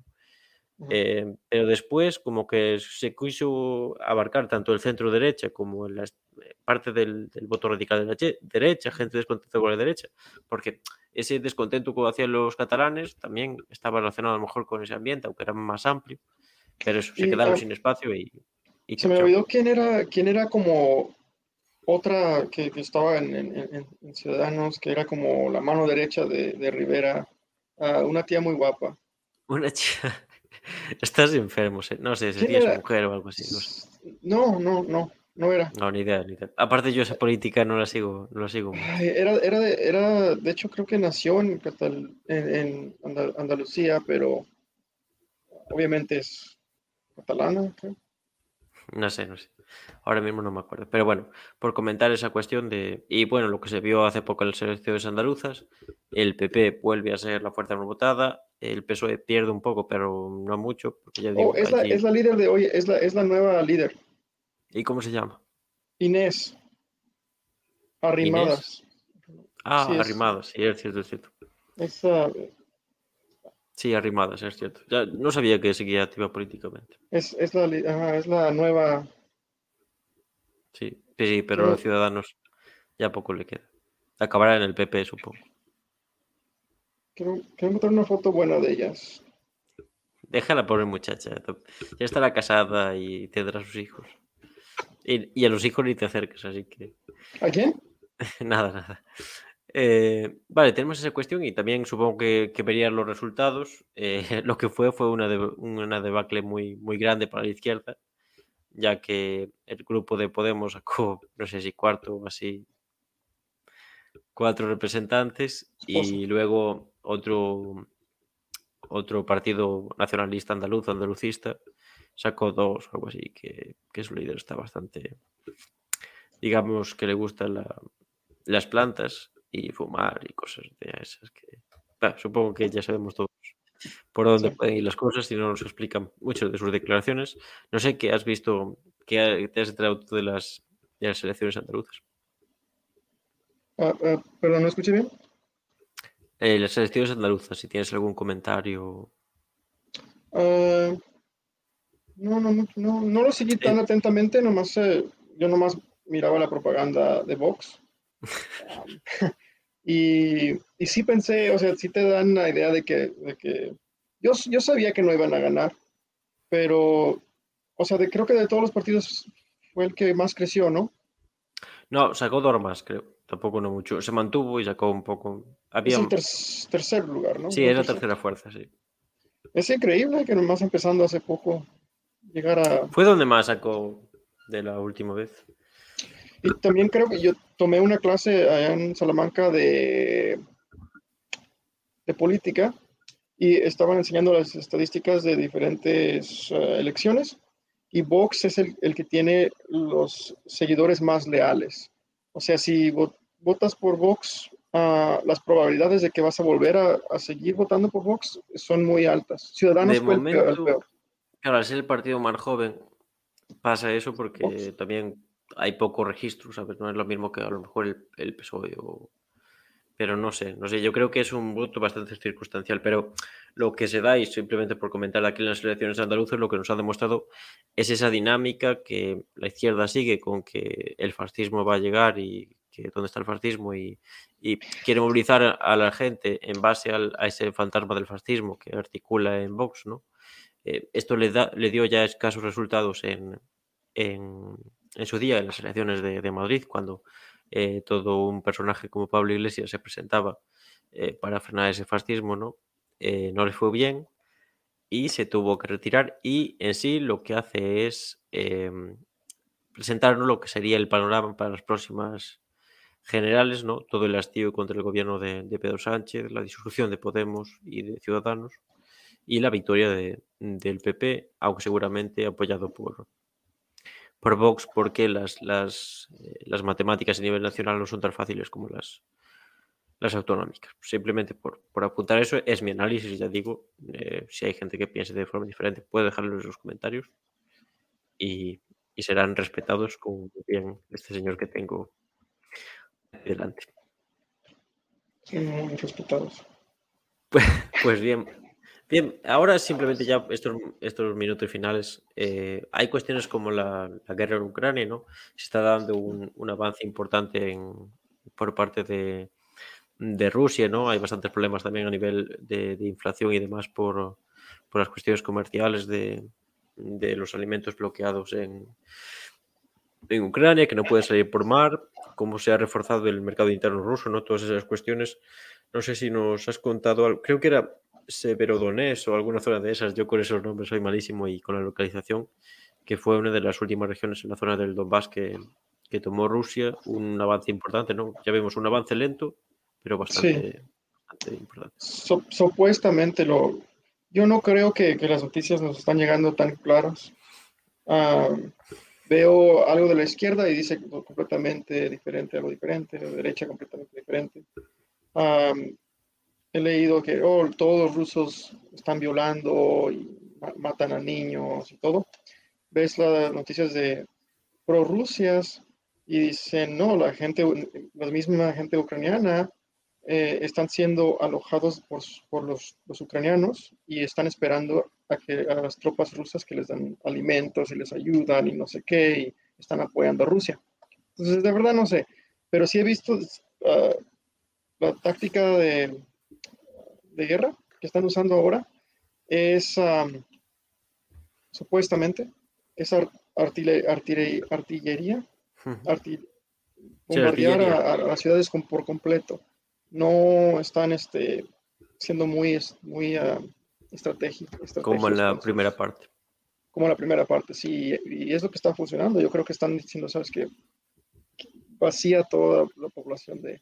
Eh, pero después como que se quiso abarcar tanto el centro derecha como la eh, parte del, del, voto radical de la derecha, gente descontenta con la derecha, porque ese descontento que hacían los catalanes también estaba relacionado a lo mejor con ese ambiente, aunque era más amplio, pero eso, se y, quedaron sin espacio y... y se me olvidó quién era, quién era como otra que, que estaba en, en, en, Ciudadanos, que era como la mano derecha de, de Rivera, uh, una tía muy guapa. Una tía... [laughs] Estás enfermo, no sé, si es mujer o algo así. No, sé. no, no, no, no era. No, ni idea, ni idea. Aparte yo esa política no la sigo, no la sigo. Ay, era, era, de, era, de hecho creo que nació en, Catal en, en Andalucía, pero obviamente es catalana, creo. No sé, no sé. Ahora mismo no me acuerdo. Pero bueno, por comentar esa cuestión de. Y bueno, lo que se vio hace poco en las elecciones andaluzas, el PP vuelve a ser la fuerza más votada, el PSOE pierde un poco, pero no mucho. Porque ya digo, oh, es, allí... la, es, la, líder de hoy, es la, es la nueva líder. ¿Y cómo se llama? Inés. Arrimadas. Inés. Ah, sí, Arrimadas, sí, es cierto, es cierto. Sí, arrimadas, es cierto. Ya no sabía que seguía activa políticamente. Es, es, la, ajá, es la nueva. Sí, sí, pero, a los ciudadanos ya poco le queda. Acabará en el PP, supongo. Quiero, quiero encontrar una foto buena de ellas. Déjala, pobre muchacha. Ya estará casada y tendrá sus hijos. Y, y a los hijos ni te acerques, así que. ¿A quién? [laughs] nada, nada. Eh, vale, tenemos esa cuestión y también supongo que, que verían los resultados. Eh, [laughs] lo que fue fue una, de, una debacle muy, muy grande para la izquierda, ya que el grupo de Podemos sacó, [laughs] no sé si cuarto o así, cuatro representantes y luego otro, otro partido nacionalista andaluz, andalucista, sacó dos o algo así, que, que su líder está bastante, digamos que le gustan la, las plantas y fumar y cosas de esas que supongo que ya sabemos todos por dónde sí. pueden ir las cosas y no nos explican mucho de sus declaraciones. No sé qué has visto, qué te has enterado de las, de las elecciones andaluzas. Uh, uh, perdón, ¿no escuché bien? Eh, las elecciones andaluzas, si tienes algún comentario. Ah, no, no, no, no, no lo seguí tan Eh. atentamente, nomás, eh, yo nomás miraba la propaganda de Vox. [laughs] y, y sí pensé, o sea, sí te dan la idea de que, de que yo, yo sabía que no iban a ganar, pero, o sea, de, creo que de todos los partidos fue el que más creció, ¿no? No, sacó dos más, creo. Tampoco no mucho. Se mantuvo y sacó un poco. Es Había. el ter- tercer lugar, ¿no? Sí, El es la tercer. tercera fuerza, sí. Es increíble que nomás empezando hace poco llegar a... Fue donde más sacó de la última vez. Y también creo que yo tomé una clase allá en Salamanca de, de política y estaban enseñando las estadísticas de diferentes eh, elecciones y Vox es el, el que tiene los seguidores más leales. O sea, si vo- votas por Vox, ah, las probabilidades de que vas a volver a, a seguir votando por Vox son muy altas. Ciudadanos De fue el peor- el momento- peor. Claro, al ser el partido más joven, pasa eso porque Vox. también hay poco registro, ¿sabes? No es lo mismo que a lo mejor el, el PSOE. Pero no sé, no sé, yo creo que es un voto bastante circunstancial, pero lo que se da, y simplemente por comentar aquí en las elecciones andaluzas, lo que nos ha demostrado es esa dinámica que la izquierda sigue con que el fascismo va a llegar y que dónde está el fascismo y, quiere movilizar a, la gente en base a ese fantasma del fascismo que articula en Vox, ¿no? Eh, esto le, da, le dio ya escasos resultados en, en su día en las elecciones de, de Madrid, cuando eh, todo un personaje como Pablo Iglesias se presentaba eh, para frenar ese fascismo, ¿no? Eh, no le fue bien y se tuvo que retirar y en sí lo que hace es eh, presentarnos lo que sería el panorama para las próximas generales, ¿no? Todo el hastío contra el gobierno de, de Pedro Sánchez, la disolución de Podemos y de Ciudadanos y la victoria de- del PP, aunque seguramente apoyado por, por Vox, porque las, las, eh, las matemáticas a nivel nacional no son tan fáciles como las, las autonómicas. Simplemente por, por apuntar eso, es mi análisis, ya digo. eh, si hay gente que piense de forma diferente, puede dejarlo en los comentarios y, y serán respetados como bien este señor que tengo delante. Son muy respetados. Pues bien, bien, ahora simplemente ya estos, estos minutos finales, eh, hay cuestiones como la, la guerra en Ucrania, ¿no? Se está dando un, un avance importante por parte de, de Rusia, ¿no? Hay bastantes problemas también a nivel de, inflación y demás por, por las cuestiones comerciales de, de los alimentos bloqueados en, en Ucrania, que no puede salir por mar, cómo se ha reforzado el mercado interno ruso, ¿no? Todas esas cuestiones. No sé si nos has contado algo. Creo que era Severodonés o alguna zona de esas. Yo con esos nombres soy malísimo y con la localización, que fue una de las últimas regiones en la zona del Donbass que, que tomó Rusia. Un avance importante, ¿no? Ya vemos un avance lento, pero bastante, bastante importante. Su- supuestamente lo... Yo no creo que, que las noticias nos están llegando tan claras. Ah, veo algo de la izquierda y dice completamente diferente, algo diferente, de la derecha completamente diferente. Ah, he leído que oh, todos los rusos están violando y ma- matan a niños y todo. Ves las noticias de prorrusias y dicen, no, la gente, la misma gente ucraniana eh, están siendo alojados por, por los, los, ucranianos y están esperando a, que, a las tropas rusas que les dan alimentos y les ayudan y no sé qué, y están apoyando a Rusia. Entonces, de verdad no sé, pero sí he visto uh, la táctica de, de, guerra que están usando ahora es um, supuestamente es artiller, artiller, artillería, arti bombardear sí, a, a, las ciudades con, por completo no están este, siendo muy, muy uh, estratégicos. Como en la primera parte. Como en la primera parte, sí, y es lo que está funcionando. Yo creo que están diciendo, ¿sabes qué? Vacía toda la población de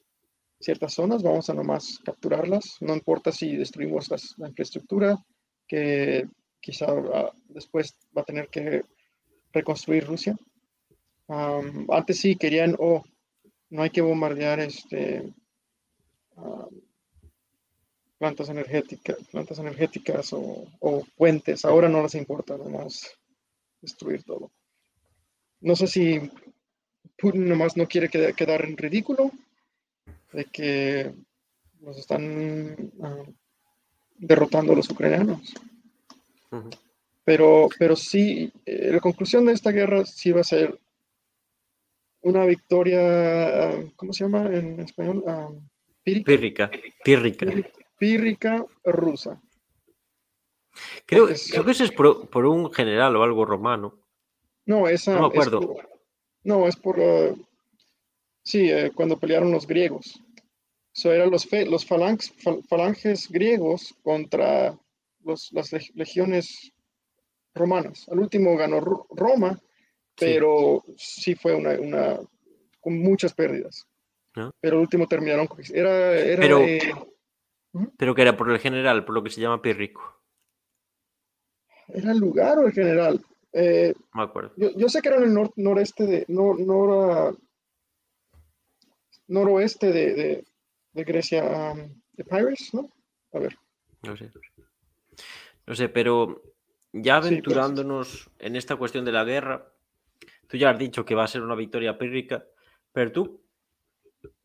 ciertas zonas, vamos a nomás capturarlas, no importa si destruimos las, la infraestructura, que quizá uh, después va a tener que reconstruir Rusia. Um, antes sí querían, oh, no hay que bombardear este, plantas energéticas, plantas energéticas o, o, puentes. Ahora no les importa, nomás destruir todo. No sé si Putin nomás no quiere quedar en ridículo, de que los están ah, derrotando los ucranianos. Pero, pero sí, eh, la conclusión de esta guerra sí va a ser una victoria, ¿cómo se llama en español? Ah, pírrica. Pírrica. Pírrica rusa. Creo, creo que eso es por, un general o algo romano. No, esa, no me acuerdo. no, es por. Sí, eh, cuando pelearon los griegos. Eso eran los, los falanges griegos contra los, las legiones romanas. Al último ganó Roma, pero sí, fue una, una, con muchas pérdidas. Pero al último terminaron con... Era, era pero, pero que era por el general, por lo que se llama Pirrico. ¿Era el lugar o el general? Eh, me acuerdo. Yo, sé que era en el noreste de... noroeste de, de, Grecia, um, de Pirates, ¿no? A ver. No sé. No sé, pero ya aventurándonos en esta cuestión de la guerra, tú ya has dicho que va a ser una victoria pírrica, pero tú.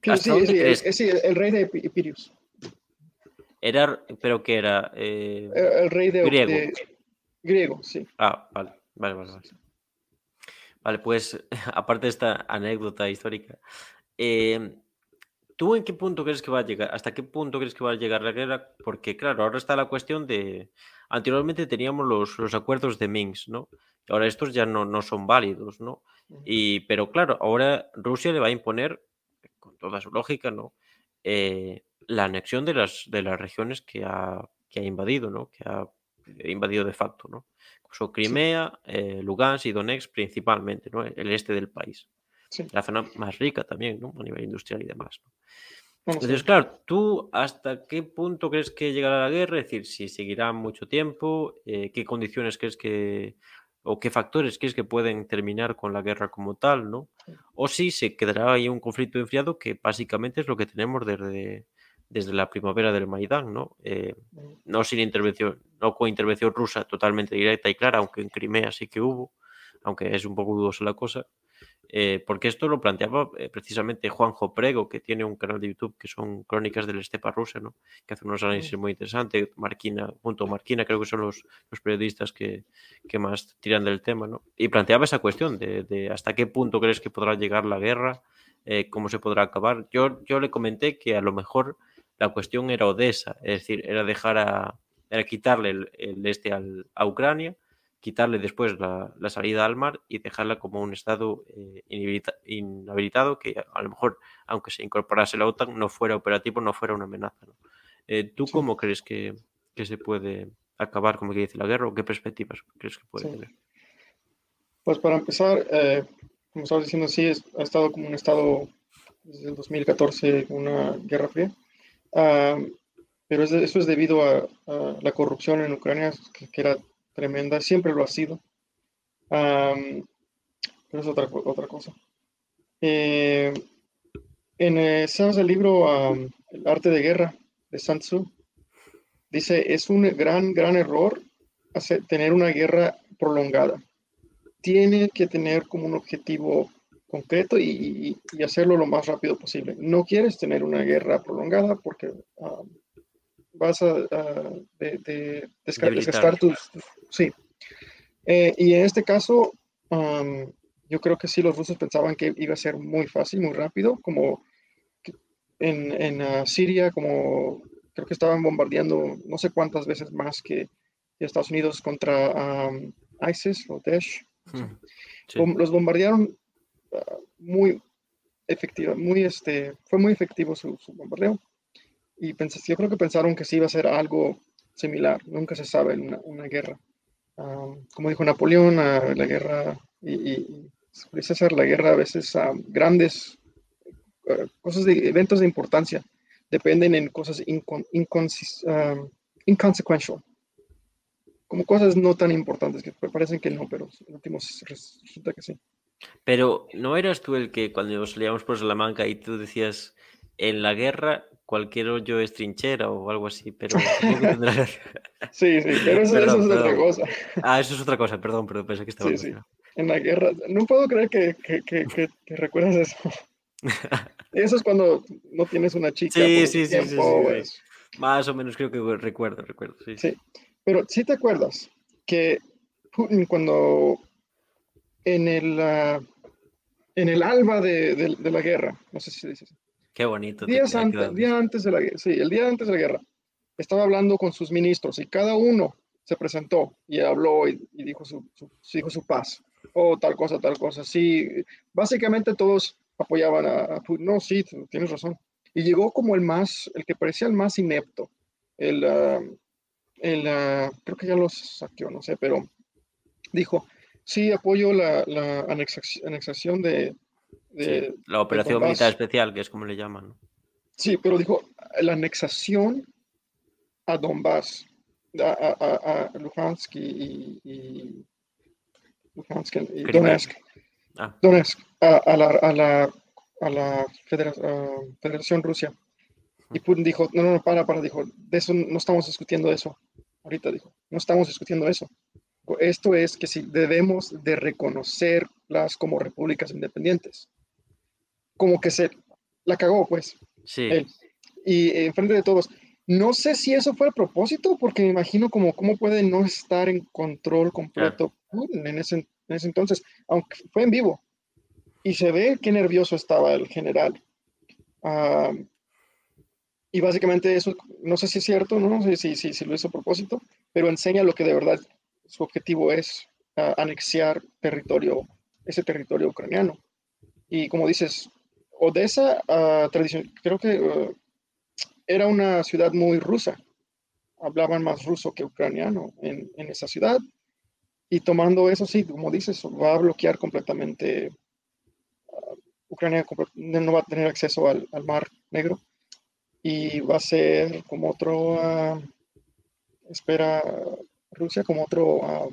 sí, sí, el, rey de Pirius. Era, pero que era. Eh, el, rey de griego. griego, sí. Ah, vale, vale, vale. Vale, pues [laughs] aparte de esta anécdota histórica, eh, ¿tú en qué punto crees que va a llegar? ¿Hasta qué punto crees que va a llegar la guerra? Porque, claro, ahora está la cuestión de. Anteriormente teníamos los, los acuerdos de Minsk, ¿no? Ahora estos ya no, no son válidos, ¿no? Y, pero claro, ahora Rusia le va a imponer, con toda su lógica, ¿no? Eh, la anexión de las, de las regiones que ha, que ha invadido, ¿no? Que ha invadido de facto, ¿no? Incluso Crimea, eh, Lugansk y Donetsk principalmente, ¿no? El este del país. La zona más rica también, ¿no? A nivel industrial y demás. Entonces, claro, ¿tú hasta qué punto crees que llegará la guerra? Es decir, si seguirá mucho tiempo, eh, ¿qué condiciones crees que o qué factores crees que pueden terminar con la guerra como tal, ¿no? O si se quedará ahí un conflicto enfriado que básicamente es lo que tenemos desde, desde la primavera del Maidán, ¿no? Eh, no sin intervención, no con intervención rusa totalmente directa y clara, aunque en Crimea sí que hubo, aunque es un poco dudosa la cosa, eh, porque esto lo planteaba eh, precisamente Juanjo Prego, que tiene un canal de YouTube que son crónicas del estepa rusa, ¿no? que hace unos análisis muy interesantes. Marquina, junto a Marquina, creo que son los, los periodistas que, que, más tiran del tema. ¿no? Y planteaba esa cuestión de, de, hasta qué punto crees que podrá llegar la guerra, eh, cómo se podrá acabar. Yo, yo le comenté que a lo mejor la cuestión era Odessa, es decir, era dejar a, era quitarle el, el este al, a Ucrania quitarle después la, salida al mar y dejarla como un estado eh, inhabilitado que a lo mejor, aunque se incorporase la OTAN, no fuera operativo, no fuera una amenaza. Eh, ¿Tú cómo crees que, se puede acabar, como que dice la guerra, o qué perspectivas crees que puede tener? Pues para empezar, eh, como estabas diciendo, sí, ha estado como un estado desde el 2014, una guerra fría. pero eso es debido a, la corrupción en Ucrania, que, que era tremenda, siempre lo ha sido. pero es otra, otra cosa. Eh, en el libro El arte de guerra de Sun Tzu, dice, es un gran, gran error hacer, tener una guerra prolongada. Tiene que tener como un objetivo concreto y, hacerlo lo más rápido posible. No quieres tener una guerra prolongada porque vas a, de, desgastar tus, Sí. Eh, y en este caso, yo creo que sí, los rusos pensaban que iba a ser muy fácil, muy rápido, como en, en ah, Siria, como creo que estaban bombardeando no sé cuántas veces más que Estados Unidos contra ISIS o Daesh. Los bombardearon ah, muy efectivo, muy este, fue muy efectivo su, bombardeo. Y pensé, yo creo que pensaron que sí iba a ser algo similar. Nunca se sabe en una guerra como dijo Napoleón, a la guerra, y, y, César, la guerra a veces a grandes cosas de eventos de importancia dependen en cosas inconsequential, como cosas no tan importantes, que parecen que no, pero en último resulta que sí. Pero ¿no eras tú el que cuando salíamos por Salamanca y tú decías, en la guerra cualquier hoyo es trinchera o algo así, pero [laughs] [laughs] Sí, sí, pero eso, es otra cosa. Ah, eso es otra cosa, perdón, pero pensé que estaba... Sí, sí. En la guerra, no puedo creer que, que, que, que recuerdas eso. [laughs] Eso es cuando no tienes una chica. Sí, sí, sí, sí, tiempo, sí, pues. Más o menos creo que recuerdo, recuerdo. Sí, Sí. Pero sí te acuerdas que Putin cuando en el, ah, en el alba de, de- de la guerra, no sé si se dice así, Qué bonito. días antes, día antes de la guerra, sí, el día antes de la guerra, estaba hablando con sus ministros y cada uno se presentó y habló y, y dijo, su, su- dijo su paz, o tal cosa, tal cosa. Sí, básicamente todos apoyaban a, a Putin. No, sí, tienes razón. Y llegó como el más, el que parecía el más inepto, el, ah, el ah, creo que ya lo saqueó, no sé, pero dijo, sí, apoyo la, la anexación, anexación de, de, Sí, la operación militar especial, que es como le llaman. ¿no? Sí, pero dijo la anexación a Donbass, a, a- a- Luhansk y, y- Luhansk y. Donetsk, Ah, Donetsk, a, a la, a la, a la Federa- ah, Federación Rusia. Y Putin dijo, no, no, no, para, para, dijo, de eso no estamos discutiendo eso. Ahorita dijo, no estamos discutiendo eso. Esto es que si debemos de reconocerlas como repúblicas independientes. Como que se la cagó, pues sí. él. Y en frente de todos. No sé si eso fue a propósito, porque me imagino como cómo puede no estar en control completo Putin en ese, en ese entonces, aunque fue en vivo. Y se ve qué nervioso estaba el general. Ah, y básicamente eso, no sé si es cierto, no sé si, si, si lo hizo a propósito, pero enseña lo que de verdad su objetivo es, ah, anexiar territorio, ese territorio ucraniano. Y como dices, Odessa, ah, creo que ah, era una ciudad muy rusa. Hablaban más ruso que ucraniano en, esa ciudad. Y tomando eso, sí, como dices, va a bloquear completamente. ah, Ucrania no va a tener acceso al, Mar Negro. Y va a ser como otro, espera Rusia, como otro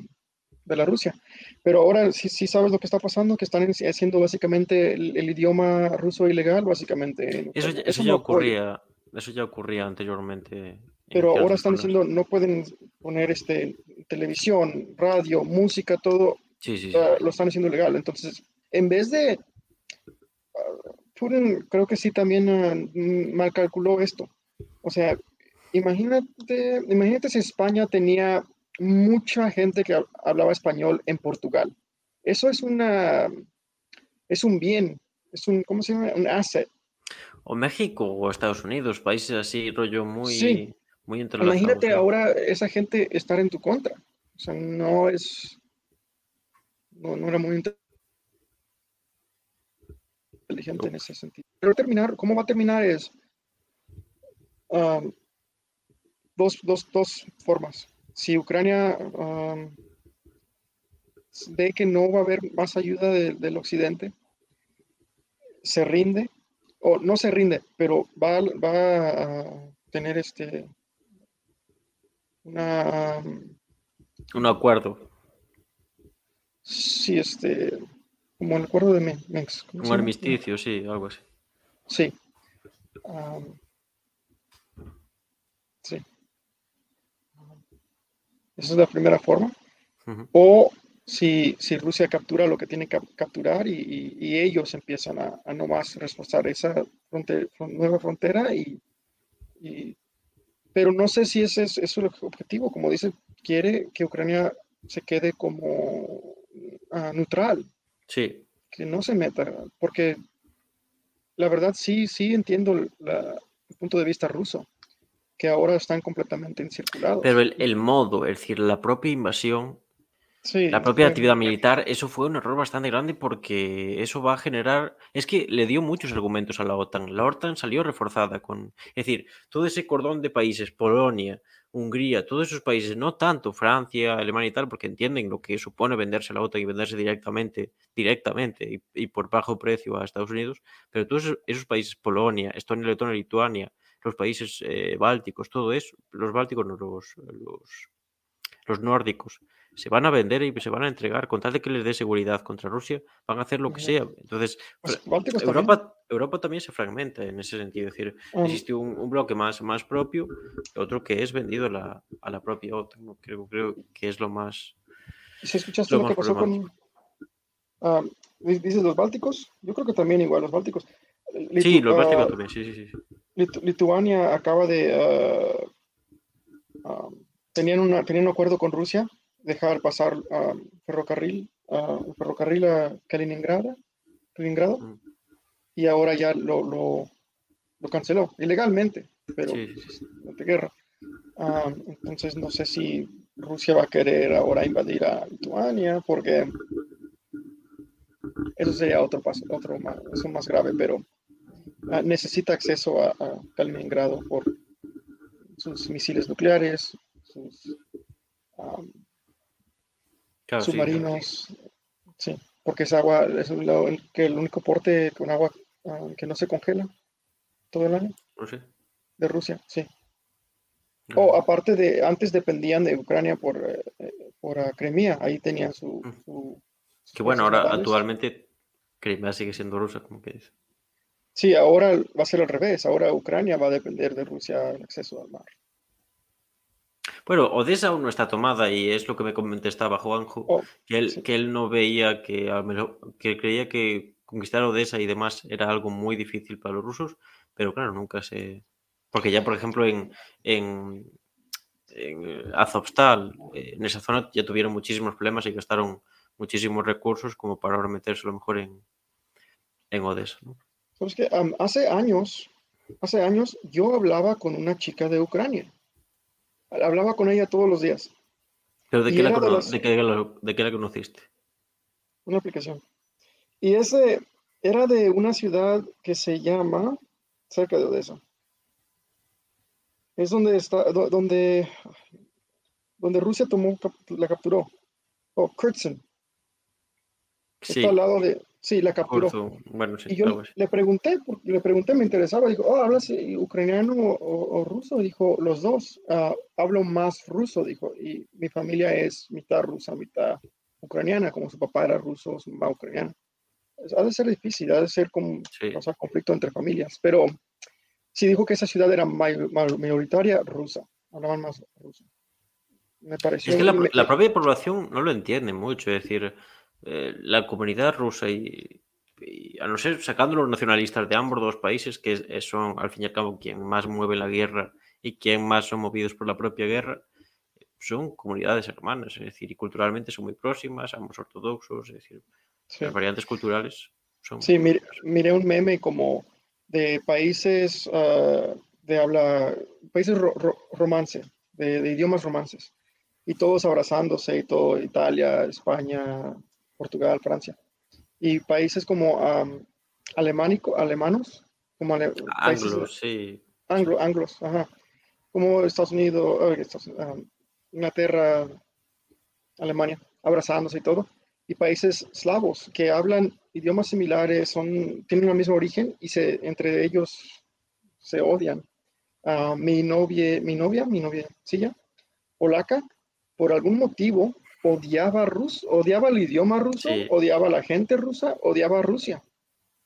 Belarusia. Pero ahora sí, sí sabes lo que está pasando, que están haciendo básicamente el, el idioma ruso ilegal, básicamente. en Eso, ya- eso no ya apoyo. ocurría, eso ya ocurría anteriormente. en Pero ahora están diciendo no pueden poner este televisión, radio, música, todo Sí, sí, ah, lo están haciendo legal. Entonces, en vez de ah, Putin, creo que sí también ah, mm, mal calculó esto. O sea, imagínate, imagínate si España tenía mucha gente que hab- hablaba español en Portugal. Eso es una es un bien, es un ¿cómo se llama? Un asset. O México o Estados Unidos, países así, rollo muy, Sí. muy. Imagínate ¿no? ahora esa gente estar en tu contra. O sea, no es. No, no era muy inte- inteligente en ese sentido. Pero terminar, ¿cómo va a terminar? Es um, dos, dos, dos formas. Si Ucrania um, ve que no va a haber más ayuda de- del occidente, se rinde, o no se rinde, pero va, va a tener este una um, Un acuerdo, sí, este como el acuerdo de. ¿cómo un armisticio, sí, algo así. Sí. Am, sí. Esa es la primera forma. O si, si Rusia captura lo que tiene que capturar y, y- y ellos empiezan a, a nomás reforzar esa fronte- nueva frontera y, y- pero no sé si ese es, eso es el objetivo, como dice, quiere que Ucrania se quede como ah, neutral, Sí, que no se meta, porque la verdad sí, sí entiendo la- el punto de vista ruso, que ahora están completamente encirculados. pero el, el modo, es decir, la propia invasión, Sí, la propia actividad militar, eso fue un error bastante grande porque eso va a generar, es que le dio muchos argumentos a la OTAN. La OTAN salió reforzada con, es decir, todo ese cordón de países, Polonia, Hungría, todos esos países, no tanto Francia, Alemania y tal, porque entienden lo que supone venderse a la OTAN y venderse directamente, directamente y, y por bajo precio a Estados Unidos, pero todos esos, esos países, Polonia, Estonia, Letonia, Lituania, los países eh, bálticos, todo eso, los bálticos, no, los, los, los nórdicos, se van a vender y se van a entregar con tal de que les dé seguridad contra Rusia, van a hacer lo que sea. Entonces, Bálticos también. Europa, Europa también se fragmenta en ese sentido. Es decir, Um, existe un, un bloque más, más propio, otro que es vendido a la, a la propia OTAN. ¿no? Creo, creo que es lo más. ¿Y si escuchaste lo lo, que pasó con, ah, di- dices los bálticos? Yo creo que también igual, los bálticos. Sí, los plásticos ah, también, sí, sí, sí. Litu- Lituania acaba de... ah, tenían, una, tenían un acuerdo con Rusia, dejar pasar ah, ferrocarril, el ferrocarril a Kaliningrado, Kaliningrado Mm. y ahora ya lo, lo, lo canceló, ilegalmente, pero Sí, sí, sí. de guerra. Entonces no sé si Rusia va a querer ahora invadir a Lituania, porque eso sería otro paso, otro más, eso más grave, pero necesita acceso a, a Kaliningrado por sus misiles nucleares, sus ah, Claro, sí, claro, sí. submarinos, sí, porque es agua, es el, único porte con agua ah, que no se congela todo el año sé. de Rusia, sí. O aparte de, antes dependían de Ucrania por, eh, por ah, Crimea, ahí tenían su... Su- Que bueno, ahora actualmente Crimea sigue siendo rusa, como que dice. Sí, ahora va a ser al revés, ahora Ucrania va a depender de Rusia el acceso al mar. Bueno, Odessa aún no está tomada y es lo que me contestaba Juanjo, Oh, que él, sí. que él no veía que, al menos- que creía que conquistar Odessa y demás era algo muy difícil para los rusos, pero claro, nunca se... Porque ya, por ejemplo, en, en, en Azovstal, eh, en esa zona ya tuvieron muchísimos problemas y gastaron muchísimos recursos como para ahora meterse a lo mejor en, en Odessa. ¿no? ¿Sabes qué? Am, hace años, hace años yo hablaba con una chica de Ucrania. Hablaba con ella todos los días, Pero ¿de qué, la, de cono- las- de qué la- de qué la conociste? una aplicación. Y ese era de una ciudad que se llama, cerca de Odessa. Es donde está, do- donde, donde Rusia tomó, la capturó. Oh. Sí, Está al lado de, sí, la capturó. Bueno, sí, Y yo le pregunté, le pregunté, me interesaba, dijo, oh, ¿hablas eh, ucraniano o, o ruso? Dijo, los dos, Ah, hablo más ruso, dijo, y mi familia es mitad rusa, mitad ucraniana, como su papá era ruso, su mamá ucraniana. Ha de ser difícil, ha de ser como, Sí. o sea, conflicto entre familias, pero sí dijo que esa ciudad era may- may- mayoritaria rusa, hablaban más ruso. Me pareció... Es que la, me- la propia población no lo entiende mucho, es decir, eh, la comunidad rusa y, y a no ser sacando los nacionalistas de ambos dos países, que son al fin y al cabo quien más mueve la guerra y quien más son movidos por la propia guerra, son comunidades hermanas, es decir, y culturalmente son muy próximas, ambos ortodoxos, es decir, sí. las variantes culturales son... Sí, mir- miré un meme como de países ah, de habla, países ro- ro- romance, de, de idiomas romances, y todos abrazándose y todo, Italia, España, Portugal, Francia, y países como am, alemánico, alemanos, como ale- países Anglos, sí. anglo, anglos, ajá, como Estados Unidos, eh, Estados- Inglaterra, Alemania, abrazándose y todo, y países slavos que hablan idiomas similares, son, tienen el mismo origen y se, entre ellos se odian. Ah, mi novia, mi novia, mi novia, sí, ya, polaca, por algún motivo odiaba Rus, odiaba el idioma ruso, Sí. odiaba a la gente rusa, odiaba a Rusia.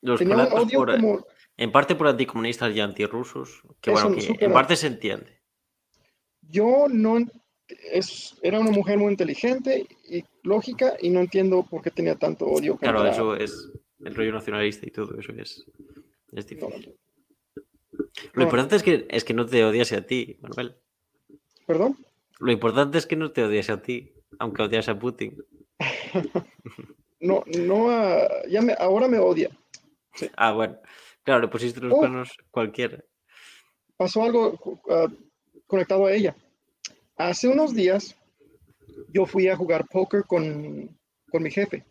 Los Tenía un odio por- como, en parte por anticomunistas y antirrusos, que bueno, que en parte se entiende. yo no, es, era una mujer muy inteligente y lógica y no entiendo por qué tenía tanto odio Claro, contra- eso es el rollo nacionalista y todo eso es, es no, difícil. Lo no. importante es que, es que no te odiase a ti, Manuel. ¿Perdón? Lo importante es que no te odiase a ti, aunque odias a Putin. [laughs] No, no, ah, ya me, ahora me odia. Ah, bueno. Claro, le pusiste los Oh. cuernos cualquiera. pasó algo ah, conectado a ella. Hace unos días yo fui a jugar póker con, con mi jefe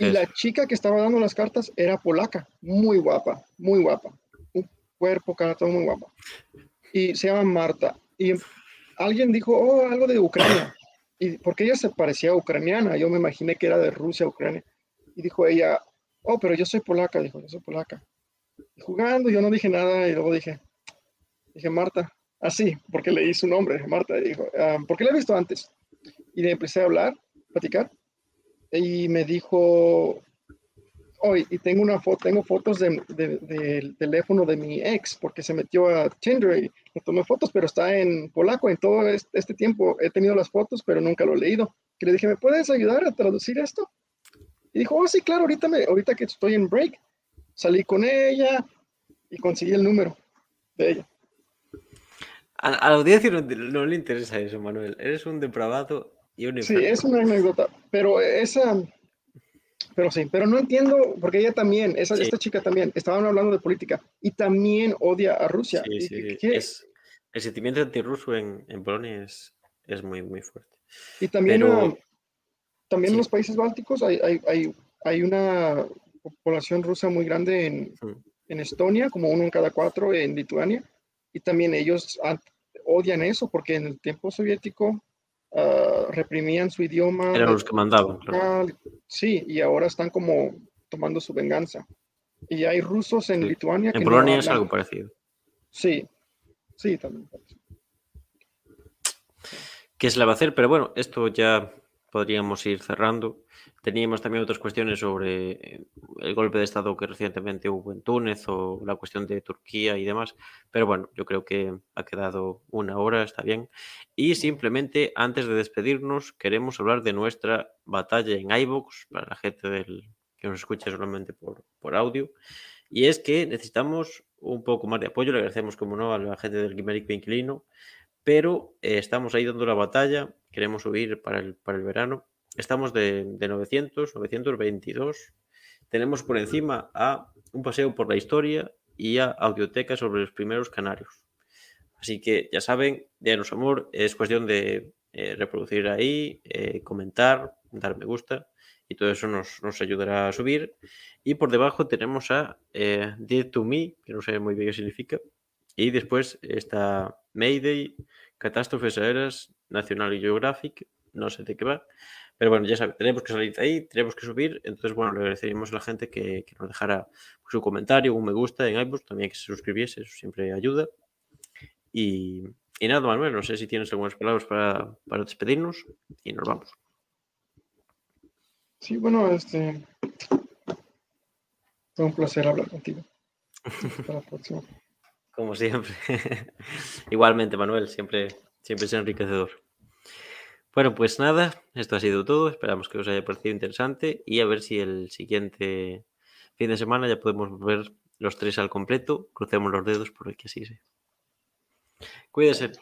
y la chica que estaba dando las cartas era polaca, muy guapa, muy guapa, un cuerpo, cara, todo muy guapa. Y se llama Marta. Y alguien dijo, oh, algo de Ucrania. Y porque ella se parecía ucraniana, yo me imaginé que era de Rusia, Ucrania. Y dijo ella, oh, pero yo soy polaca, dijo, yo soy polaca. Y jugando, yo no dije nada y luego dije, dije Marta, así, porque leí su nombre, Marta, dijo, "Ah, porque la he visto antes. Y le empecé a hablar, platicar, y me dijo, hoy, y tengo una foto, tengo fotos de- de- del teléfono de mi ex, porque se metió a Tinder y le tomé fotos, pero está en polaco, en todo este, este tiempo he tenido las fotos, pero nunca lo he leído. Y le dije, ¿me puedes ayudar a traducir esto? Y dijo, oh, sí, claro, ahorita, me, ahorita que estoy en break. salí con ella y conseguí el número de ella. A, a la audiencia no, no, le interesa eso, Manuel. Eres un depravado y un Sí, es una anécdota, pero esa... Pero sí, pero no entiendo, porque ella también, esa, Sí. esta chica también, estaban hablando de política y también odia a Rusia. Sí, ¿Y sí, qué- qué- es- el sentimiento antirruso en, en Polonia es, es muy, muy fuerte. Y también, Pero- también en los Países Bálticos hay, hay, hay, hay una población rusa muy grande en, Mm. en Estonia, como uno en cada cuatro en Lituania, y también ellos an- odian eso porque en el tiempo soviético ah, reprimían su idioma. Eran los que mandaban. claro. Sí, y ahora están como tomando su venganza. Y hay rusos en Sí. Lituania que En no Polonia es algo parecido. Sí, sí, también. ¿Qué se le va a hacer? Pero bueno, esto ya podríamos ir cerrando. Teníamos también otras cuestiones sobre eh, el golpe de Estado que recientemente hubo en Túnez o la cuestión de Turquía y demás. Pero bueno, yo creo que ha quedado una hora, está bien. Y simplemente, antes de despedirnos, queremos hablar de nuestra batalla en iVoox para la gente del, que nos escucha solamente por, por audio. Y es que necesitamos un poco más de apoyo. Le agradecemos, como no, a la gente del Quimérico Inquilino pero eh, estamos ahí dando la batalla, queremos subir para el, para el verano, estamos de, de 900, 922, tenemos por encima a un paseo por la historia y a audioteca sobre los primeros canarios. Así que ya saben, denos amor, es cuestión de eh, reproducir ahí, eh, comentar, dar me gusta y todo eso nos, nos ayudará a subir. Y por debajo tenemos a eh, Dead to Me, que no sé muy bien qué significa. Y después está Mayday, Catástrofes Aéreas, National Geographic, no sé de qué va. Pero bueno, ya saben, tenemos que salir de ahí, tenemos que subir. Entonces, bueno, le agradeceríamos a la gente que, que nos dejara su comentario, un me gusta en iBooks, también que se suscribiese, eso siempre ayuda. Y, y nada, Manuel, no sé si tienes algunas palabras para, para despedirnos y nos vamos. Sí, bueno, este. Fue un placer hablar contigo. Hasta la próxima. [laughs] Como siempre. [laughs] Igualmente, Manuel, siempre, siempre es enriquecedor. Bueno, pues nada, esto ha sido todo. Esperamos que os haya parecido interesante y a ver si el siguiente fin de semana ya podemos ver los tres al completo. Crucemos los dedos por el que así sea. Cuídese.